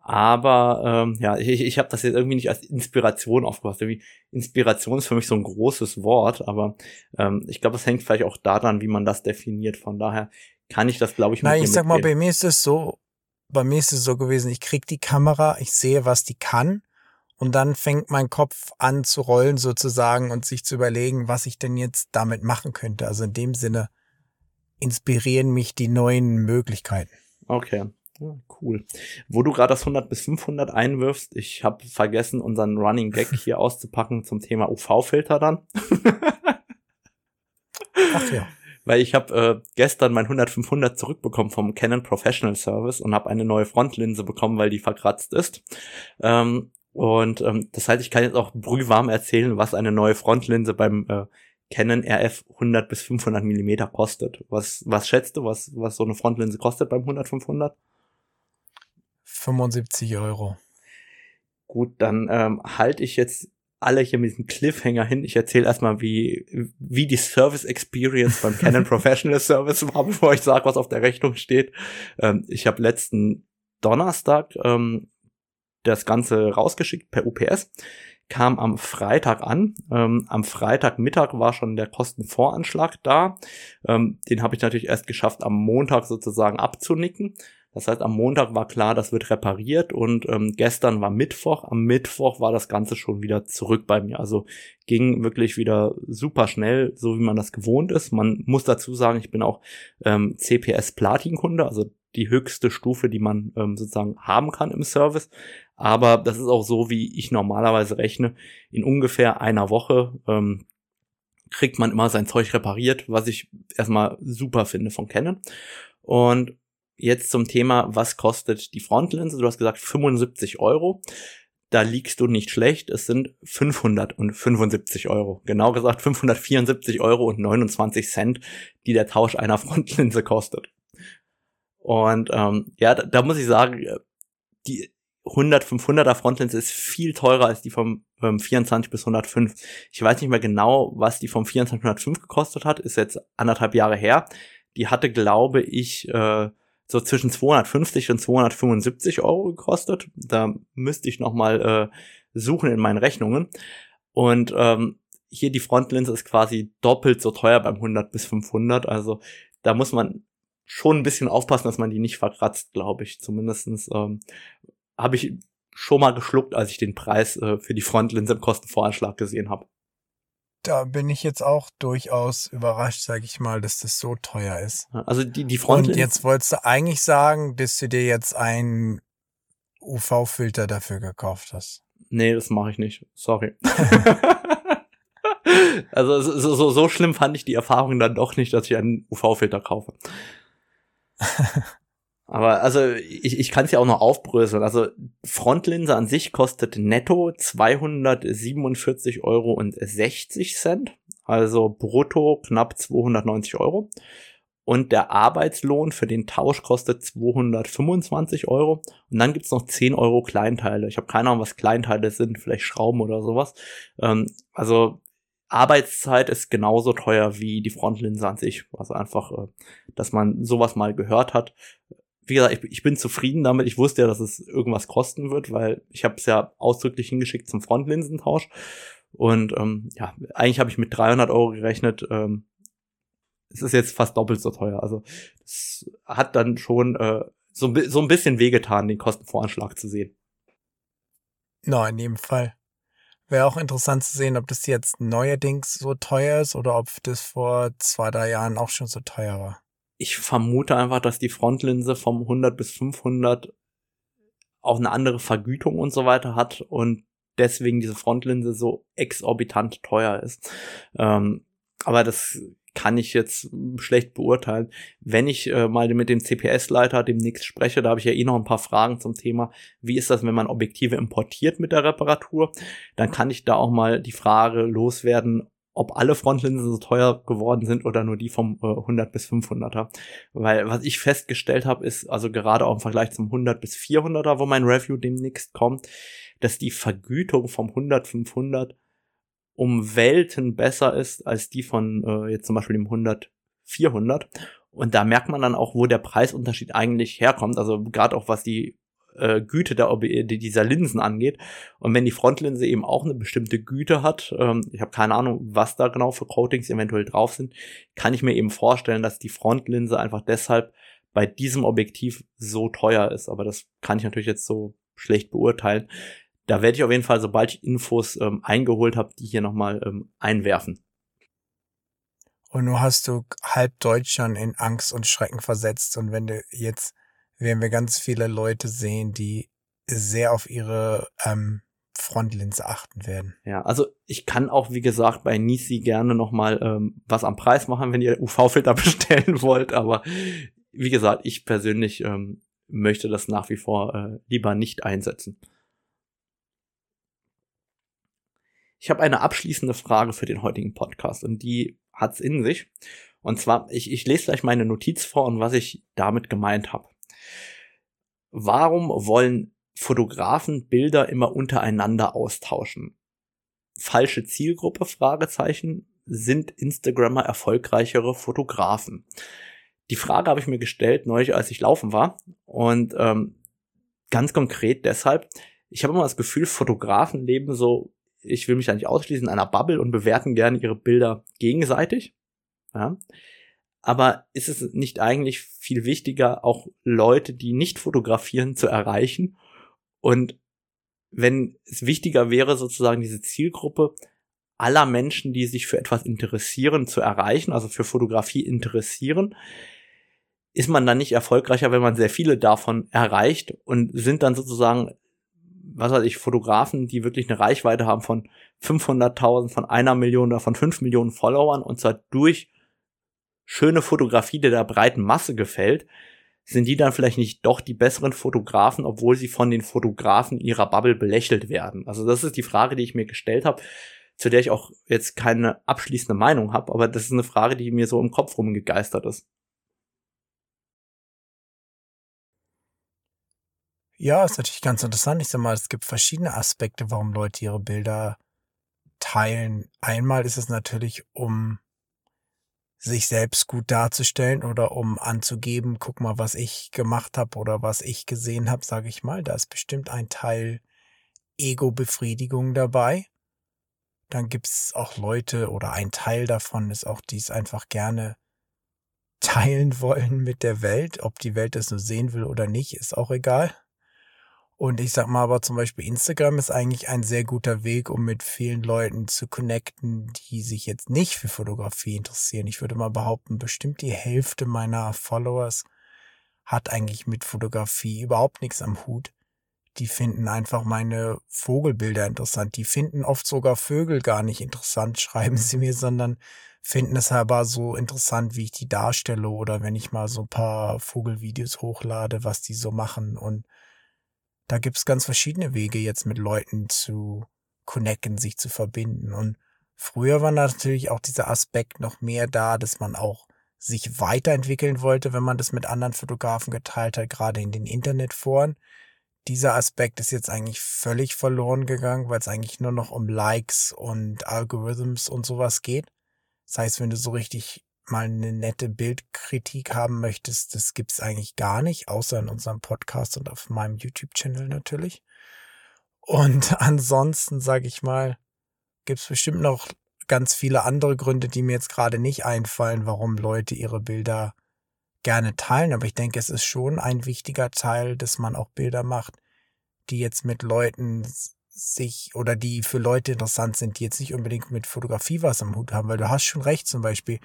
A: Aber ähm, ja, ich, ich habe das jetzt irgendwie nicht als Inspiration aufgefasst. Irgendwie Inspiration ist für mich so ein großes Wort, aber ähm, ich glaube, es hängt vielleicht auch daran, wie man das definiert. Von daher kann ich das, glaube ich,
B: Nein, ich sag mal, bei mir ist es so, bei mir ist es so gewesen, ich krieg die Kamera, ich sehe, was die kann und dann fängt mein Kopf an zu rollen sozusagen und sich zu überlegen, was ich denn jetzt damit machen könnte. Also in dem Sinne inspirieren mich die neuen Möglichkeiten.
A: Okay. Ja, cool. Wo du gerade das 100 bis 500 einwirfst, ich habe vergessen, unseren Running Gag hier auszupacken zum Thema UV-Filter dann. Ach ja. Weil ich habe äh, gestern mein 100-500 zurückbekommen vom Canon Professional Service und habe eine neue Frontlinse bekommen, weil die verkratzt ist. Ähm, und ähm, das heißt, ich kann jetzt auch brühwarm erzählen, was eine neue Frontlinse beim äh, Canon RF 100 bis 500 Millimeter kostet. Was, was schätzt du, was, was so eine Frontlinse kostet beim 100 500?
B: 75 Euro.
A: Gut, dann ähm, halte ich jetzt alle hier mit diesem Cliffhanger hin. Ich erzähle erstmal, wie, wie die Service Experience beim Canon Professional Service war, bevor ich sage, was auf der Rechnung steht. Ähm, ich habe letzten Donnerstag ähm, das Ganze rausgeschickt per UPS, kam am Freitag an. Ähm, am Freitagmittag war schon der Kostenvoranschlag da. Ähm, den habe ich natürlich erst geschafft, am Montag sozusagen abzunicken. Das heißt, am Montag war klar, das wird repariert und ähm, gestern war Mittwoch. Am Mittwoch war das Ganze schon wieder zurück bei mir. Also ging wirklich wieder super schnell, so wie man das gewohnt ist. Man muss dazu sagen, ich bin auch ähm, CPS Platin-Kunde, also die höchste Stufe, die man ähm, sozusagen haben kann im Service. Aber das ist auch so, wie ich normalerweise rechne. In ungefähr einer Woche ähm, kriegt man immer sein Zeug repariert, was ich erstmal super finde von Canon. Und jetzt zum Thema, was kostet die Frontlinse? Du hast gesagt 75 Euro. Da liegst du nicht schlecht. Es sind 575 Euro. Genau gesagt 574 Euro und 29 Cent, die der Tausch einer Frontlinse kostet. Und ähm, ja, da, da muss ich sagen, die 100, 500er Frontlinse ist viel teurer als die vom ähm, 24 bis 105. Ich weiß nicht mehr genau, was die vom 24 105 gekostet hat. Ist jetzt anderthalb Jahre her. Die hatte, glaube ich, äh, so zwischen 250 und 275 Euro gekostet. Da müsste ich noch mal äh, suchen in meinen Rechnungen. Und ähm, hier die Frontlinse ist quasi doppelt so teuer beim 100 bis 500. Also da muss man schon ein bisschen aufpassen, dass man die nicht verkratzt, glaube ich. Zumindestens ähm, habe ich schon mal geschluckt, als ich den Preis äh, für die Frontlinse im Kostenvoranschlag gesehen habe.
B: Da bin ich jetzt auch durchaus überrascht, sage ich mal, dass das so teuer ist.
A: Also die, die Frontlinse.
B: Und jetzt wolltest du eigentlich sagen, dass du dir jetzt einen UV-Filter dafür gekauft hast.
A: Nee, das mache ich nicht. Sorry. also so, so, so schlimm fand ich die Erfahrung dann doch nicht, dass ich einen UV-Filter kaufe. Aber also ich, ich kann es ja auch noch aufbröseln. Also Frontlinse an sich kostet netto 247,60 Euro und 60 Cent. Also brutto knapp 290 Euro. Und der Arbeitslohn für den Tausch kostet 225 Euro. Und dann gibt's noch 10 Euro Kleinteile. Ich habe keine Ahnung, was Kleinteile sind, vielleicht Schrauben oder sowas. Ähm, also Arbeitszeit ist genauso teuer wie die Frontlinse an sich. Also einfach, äh, dass man sowas mal gehört hat wie gesagt, ich, ich bin zufrieden damit. Ich wusste ja, dass es irgendwas kosten wird, weil ich habe es ja ausdrücklich hingeschickt zum Frontlinsentausch. Und ähm, ja, eigentlich habe ich mit 300 Euro gerechnet. Ähm, es ist jetzt fast doppelt so teuer. Also es hat dann schon äh, so, so ein bisschen wehgetan, den Kostenvoranschlag zu sehen.
B: Na, no, in jedem Fall. Wäre auch interessant zu sehen, ob das jetzt neuerdings so teuer ist oder ob das vor zwei, drei Jahren auch schon so teuer war
A: ich vermute einfach, dass die Frontlinse vom 100 bis 500 auch eine andere Vergütung und so weiter hat und deswegen diese Frontlinse so exorbitant teuer ist. Ähm, aber das kann ich jetzt schlecht beurteilen. Wenn ich äh, mal mit dem CPS-Leiter demnächst spreche, da habe ich ja eh noch ein paar Fragen zum Thema, wie ist das, wenn man Objektive importiert mit der Reparatur, dann kann ich da auch mal die Frage loswerden, ob alle Frontlinsen so teuer geworden sind oder nur die vom äh, 100 bis 500er. Weil was ich festgestellt habe, ist also gerade auch im Vergleich zum 100 bis 400er, wo mein Review demnächst kommt, dass die Vergütung vom 100 500 um Welten besser ist als die von äh, jetzt zum Beispiel dem 100 400. Und da merkt man dann auch, wo der Preisunterschied eigentlich herkommt. Also gerade auch was die äh, Güte der, dieser Linsen angeht. Und wenn die Frontlinse eben auch eine bestimmte Güte hat, ähm, ich habe keine Ahnung, was da genau für Coatings eventuell drauf sind, kann ich mir eben vorstellen, dass die Frontlinse einfach deshalb bei diesem Objektiv so teuer ist. Aber das kann ich natürlich jetzt so schlecht beurteilen. Da werde ich auf jeden Fall, sobald ich Infos ähm, eingeholt habe, die hier nochmal ähm, einwerfen.
B: Und nur hast du halb Deutschland in Angst und Schrecken versetzt. Und wenn du jetzt werden wir ganz viele Leute sehen, die sehr auf ihre ähm, Frontlinse achten werden.
A: Ja, also ich kann auch, wie gesagt, bei Nisi gerne nochmal ähm, was am Preis machen, wenn ihr UV-Filter bestellen wollt. Aber wie gesagt, ich persönlich ähm, möchte das nach wie vor äh, lieber nicht einsetzen. Ich habe eine abschließende Frage für den heutigen Podcast und die hat's in sich. Und zwar, ich, ich lese gleich meine Notiz vor und was ich damit gemeint habe. Warum wollen Fotografen Bilder immer untereinander austauschen? Falsche Zielgruppe? Fragezeichen. Sind Instagrammer erfolgreichere Fotografen? Die Frage habe ich mir gestellt neulich, als ich laufen war. Und ähm, ganz konkret deshalb, ich habe immer das Gefühl, Fotografen leben so, ich will mich da nicht ausschließen, in einer Bubble und bewerten gerne ihre Bilder gegenseitig. Ja. Aber ist es nicht eigentlich viel wichtiger, auch Leute, die nicht fotografieren, zu erreichen? Und wenn es wichtiger wäre, sozusagen diese Zielgruppe aller Menschen, die sich für etwas interessieren, zu erreichen, also für Fotografie interessieren, ist man dann nicht erfolgreicher, wenn man sehr viele davon erreicht und sind dann sozusagen, was weiß ich, Fotografen, die wirklich eine Reichweite haben von 500.000, von einer Million oder von fünf Millionen Followern und zwar durch schöne Fotografie, die der breiten Masse gefällt, sind die dann vielleicht nicht doch die besseren Fotografen, obwohl sie von den Fotografen ihrer Bubble belächelt werden? Also das ist die Frage, die ich mir gestellt habe, zu der ich auch jetzt keine abschließende Meinung habe, aber das ist eine Frage, die mir so im Kopf rumgegeistert ist.
B: Ja, ist natürlich ganz interessant. Ich sag mal, es gibt verschiedene Aspekte, warum Leute ihre Bilder teilen. Einmal ist es natürlich, um sich selbst gut darzustellen oder um anzugeben, guck mal, was ich gemacht habe oder was ich gesehen habe, sage ich mal. Da ist bestimmt ein Teil Ego-Befriedigung dabei. Dann gibt's auch Leute oder ein Teil davon ist auch, die es einfach gerne teilen wollen mit der Welt. Ob die Welt das nur sehen will oder nicht, ist auch egal. Und ich sag mal aber zum Beispiel Instagram ist eigentlich ein sehr guter Weg, um mit vielen Leuten zu connecten, die sich jetzt nicht für Fotografie interessieren. Ich würde mal behaupten, bestimmt die Hälfte meiner Followers hat eigentlich mit Fotografie überhaupt nichts am Hut. Die finden einfach meine Vogelbilder interessant. Die finden oft sogar Vögel gar nicht interessant, schreiben sie mir, sondern finden es aber so interessant, wie ich die darstelle oder wenn ich mal so ein paar Vogelvideos hochlade, was die so machen und da gibt's ganz verschiedene Wege, jetzt mit Leuten zu connecten, sich zu verbinden. Und früher war natürlich auch dieser Aspekt noch mehr da, dass man auch sich weiterentwickeln wollte, wenn man das mit anderen Fotografen geteilt hat, gerade in den Internetforen. Dieser Aspekt ist jetzt eigentlich völlig verloren gegangen, weil es eigentlich nur noch um Likes und Algorithms und sowas geht. Das heißt, wenn du so richtig mal eine nette Bildkritik haben möchtest, das gibt's eigentlich gar nicht, außer in unserem Podcast und auf meinem YouTube-Channel natürlich. Und ansonsten, sage ich mal, gibt's bestimmt noch ganz viele andere Gründe, die mir jetzt gerade nicht einfallen, warum Leute ihre Bilder gerne teilen. Aber ich denke, es ist schon ein wichtiger Teil, dass man auch Bilder macht, die jetzt mit Leuten sich oder die für Leute interessant sind, die jetzt nicht unbedingt mit Fotografie was am Hut haben, weil du hast schon recht, zum Beispiel,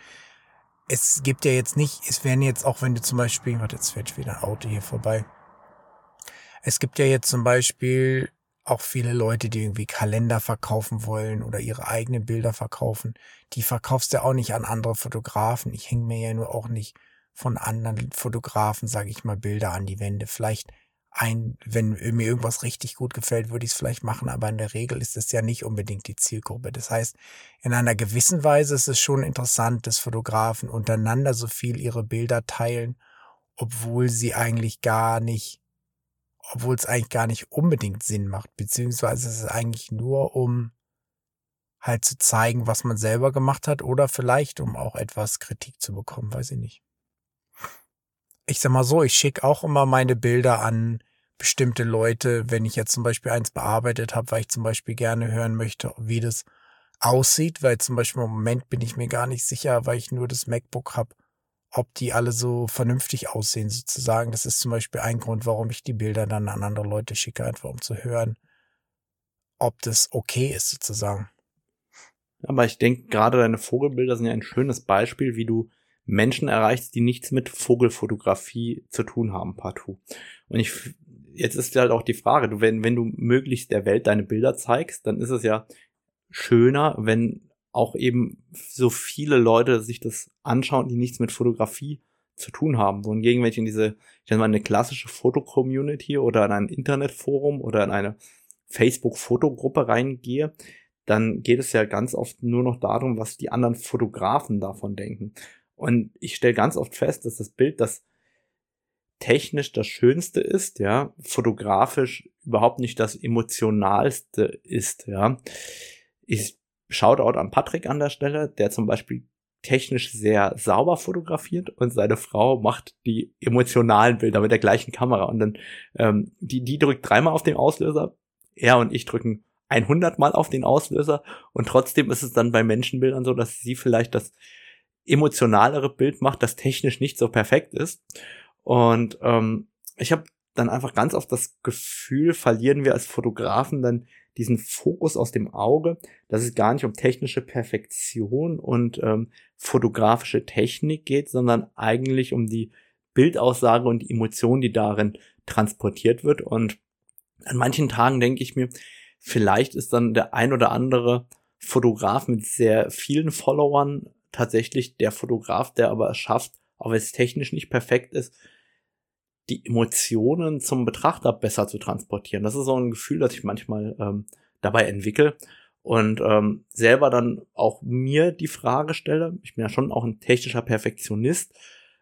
B: es gibt ja jetzt nicht, es werden jetzt auch, wenn du zum Beispiel, warte, jetzt fährt wieder ein Auto hier vorbei. Es gibt ja jetzt zum Beispiel auch viele Leute, die irgendwie Kalender verkaufen wollen oder ihre eigenen Bilder verkaufen. Die verkaufst du auch nicht an andere Fotografen. Ich hänge mir ja nur auch nicht von anderen Fotografen, sage ich mal, Bilder an die Wände. Vielleicht ein, wenn mir irgendwas richtig gut gefällt, würde ich es vielleicht machen, aber in der Regel ist es ja nicht unbedingt die Zielgruppe. Das heißt, in einer gewissen Weise ist es schon interessant, dass Fotografen untereinander so viel ihre Bilder teilen, obwohl sie eigentlich gar nicht, obwohl es eigentlich gar nicht unbedingt Sinn macht, beziehungsweise es ist eigentlich nur um halt zu zeigen, was man selber gemacht hat oder vielleicht um auch etwas Kritik zu bekommen, weiß ich nicht ich sag mal so, ich schicke auch immer meine Bilder an bestimmte Leute, wenn ich jetzt zum Beispiel eins bearbeitet habe, weil ich zum Beispiel gerne hören möchte, wie das aussieht, weil zum Beispiel im Moment bin ich mir gar nicht sicher, weil ich nur das MacBook habe, ob die alle so vernünftig aussehen sozusagen. Das ist zum Beispiel ein Grund, warum ich die Bilder dann an andere Leute schicke, einfach um zu hören, ob das okay ist sozusagen.
A: Aber ich denke, gerade deine Vogelbilder sind ja ein schönes Beispiel, wie du Menschen erreichst, die nichts mit Vogelfotografie zu tun haben, partout. Und ich, jetzt ist halt auch die Frage, du, wenn, wenn du möglichst der Welt deine Bilder zeigst, dann ist es ja schöner, wenn auch eben so viele Leute sich das anschauen, die nichts mit Fotografie zu tun haben. Wohingegen, wenn ich in diese, ich nenne mal eine klassische Foto-Community oder in ein Internetforum oder in eine Facebook-Fotogruppe reingehe, dann geht es ja ganz oft nur noch darum, was die anderen Fotografen davon denken. Und ich stelle ganz oft fest, dass das Bild, das technisch das Schönste ist, ja, fotografisch überhaupt nicht das emotionalste ist, ja. Ich Shoutout an Patrick an der Stelle, der zum Beispiel technisch sehr sauber fotografiert und seine Frau macht die emotionalen Bilder mit der gleichen Kamera und dann ähm, die die drückt dreimal auf den Auslöser, er und ich drücken 100 Mal auf den Auslöser und trotzdem ist es dann bei Menschenbildern so, dass sie vielleicht das emotionalere Bild macht, das technisch nicht so perfekt ist. Und ähm, ich habe dann einfach ganz oft das Gefühl, verlieren wir als Fotografen dann diesen Fokus aus dem Auge, dass es gar nicht um technische Perfektion und ähm, fotografische Technik geht, sondern eigentlich um die Bildaussage und die Emotion, die darin transportiert wird. Und an manchen Tagen denke ich mir, vielleicht ist dann der ein oder andere Fotograf mit sehr vielen Followern tatsächlich der Fotograf, der aber es schafft, auch wenn es technisch nicht perfekt ist, die Emotionen zum Betrachter besser zu transportieren. Das ist so ein Gefühl, das ich manchmal ähm, dabei entwickle und ähm, selber dann auch mir die Frage stelle, ich bin ja schon auch ein technischer Perfektionist,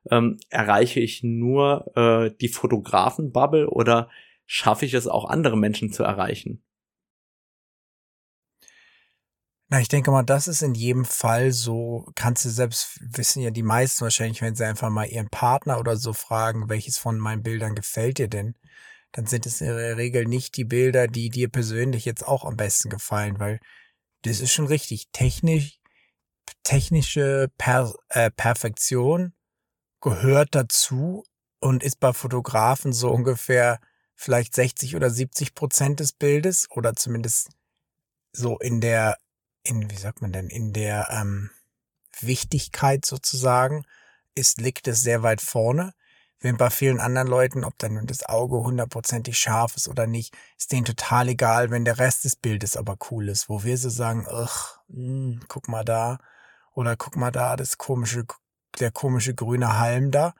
A: ähm, erreiche ich nur äh, die Fotografen-Bubble oder schaffe ich es auch andere Menschen zu erreichen?
B: Na, ich denke mal, das ist in jedem Fall so, kannst du selbst wissen ja die meisten wahrscheinlich, wenn sie einfach mal ihren Partner oder so fragen, welches von meinen Bildern gefällt dir denn, dann sind es in der Regel nicht die Bilder, die dir persönlich jetzt auch am besten gefallen, weil das ist schon richtig. Technisch, technische per, äh, Perfektion gehört dazu und ist bei Fotografen so ungefähr vielleicht 60 oder 70 Prozent des Bildes oder zumindest so in der in, wie sagt man denn, in der ähm, Wichtigkeit sozusagen ist, liegt es sehr weit vorne. Während bei vielen anderen Leuten, ob dann das Auge hundertprozentig scharf ist oder nicht, ist denen total egal, wenn der Rest des Bildes aber cool ist. Wo wir so sagen, ach, mh, hm, guck mal da, oder guck mal da, das komische, der komische grüne Halm da,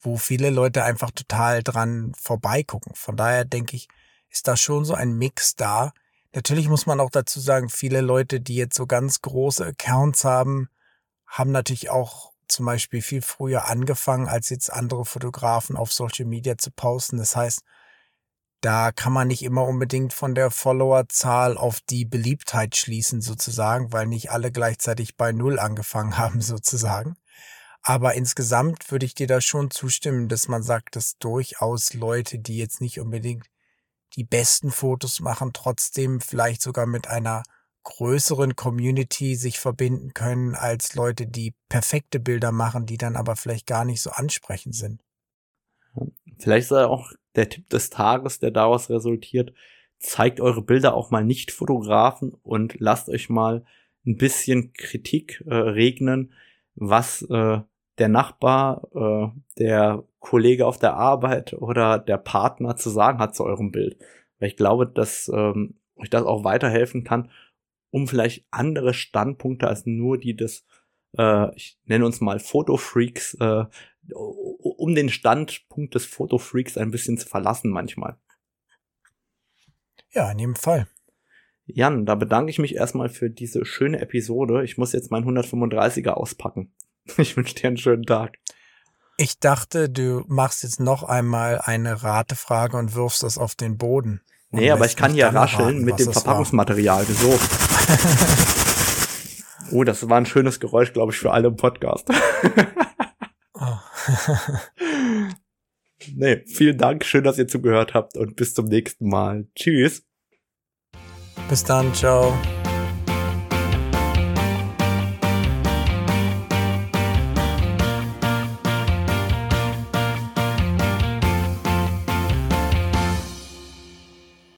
B: wo viele Leute einfach total dran vorbeigucken. Von daher denke ich, ist da schon so ein Mix da, Natürlich muss man auch dazu sagen, viele Leute, die jetzt so ganz große Accounts haben, haben natürlich auch zum Beispiel viel früher angefangen, als jetzt andere Fotografen auf Social Media zu posten. Das heißt, da kann man nicht immer unbedingt von der Followerzahl auf die Beliebtheit schließen sozusagen, weil nicht alle gleichzeitig bei Null angefangen haben sozusagen. Aber insgesamt würde ich dir da schon zustimmen, dass man sagt, dass durchaus Leute, die jetzt nicht unbedingt die besten Fotos machen, trotzdem vielleicht sogar mit einer größeren Community sich verbinden können als Leute, die perfekte Bilder machen, die dann aber vielleicht gar nicht so ansprechend sind.
A: Vielleicht ist auch der Tipp des Tages, der daraus resultiert, zeigt eure Bilder auch mal nicht Fotografen und lasst euch mal ein bisschen Kritik äh, regnen, was äh, der Nachbar, äh, der Kollege auf der Arbeit oder der Partner zu sagen hat zu eurem Bild. Weil ich glaube, dass ähm, euch das auch weiterhelfen kann, um vielleicht andere Standpunkte als nur die des, äh, ich nenne uns mal Fotofreaks, äh, um den Standpunkt des Fotofreaks ein bisschen zu verlassen manchmal.
B: Ja, in jedem Fall.
A: Jan, da bedanke ich mich erstmal für diese schöne Episode. Ich muss jetzt mein 135er auspacken. Ich wünsche dir einen schönen Tag.
B: Ich dachte, du machst jetzt noch einmal eine Ratefrage und wirfst das auf den Boden.
A: Nee, aber ich kann hier rascheln raten, mit dem Verpackungsmaterial. So. oh, das war ein schönes Geräusch, glaube ich, für alle im Podcast. oh. nee, vielen Dank. Schön, dass ihr zugehört habt und bis zum nächsten Mal. Tschüss.
B: Bis dann. Ciao.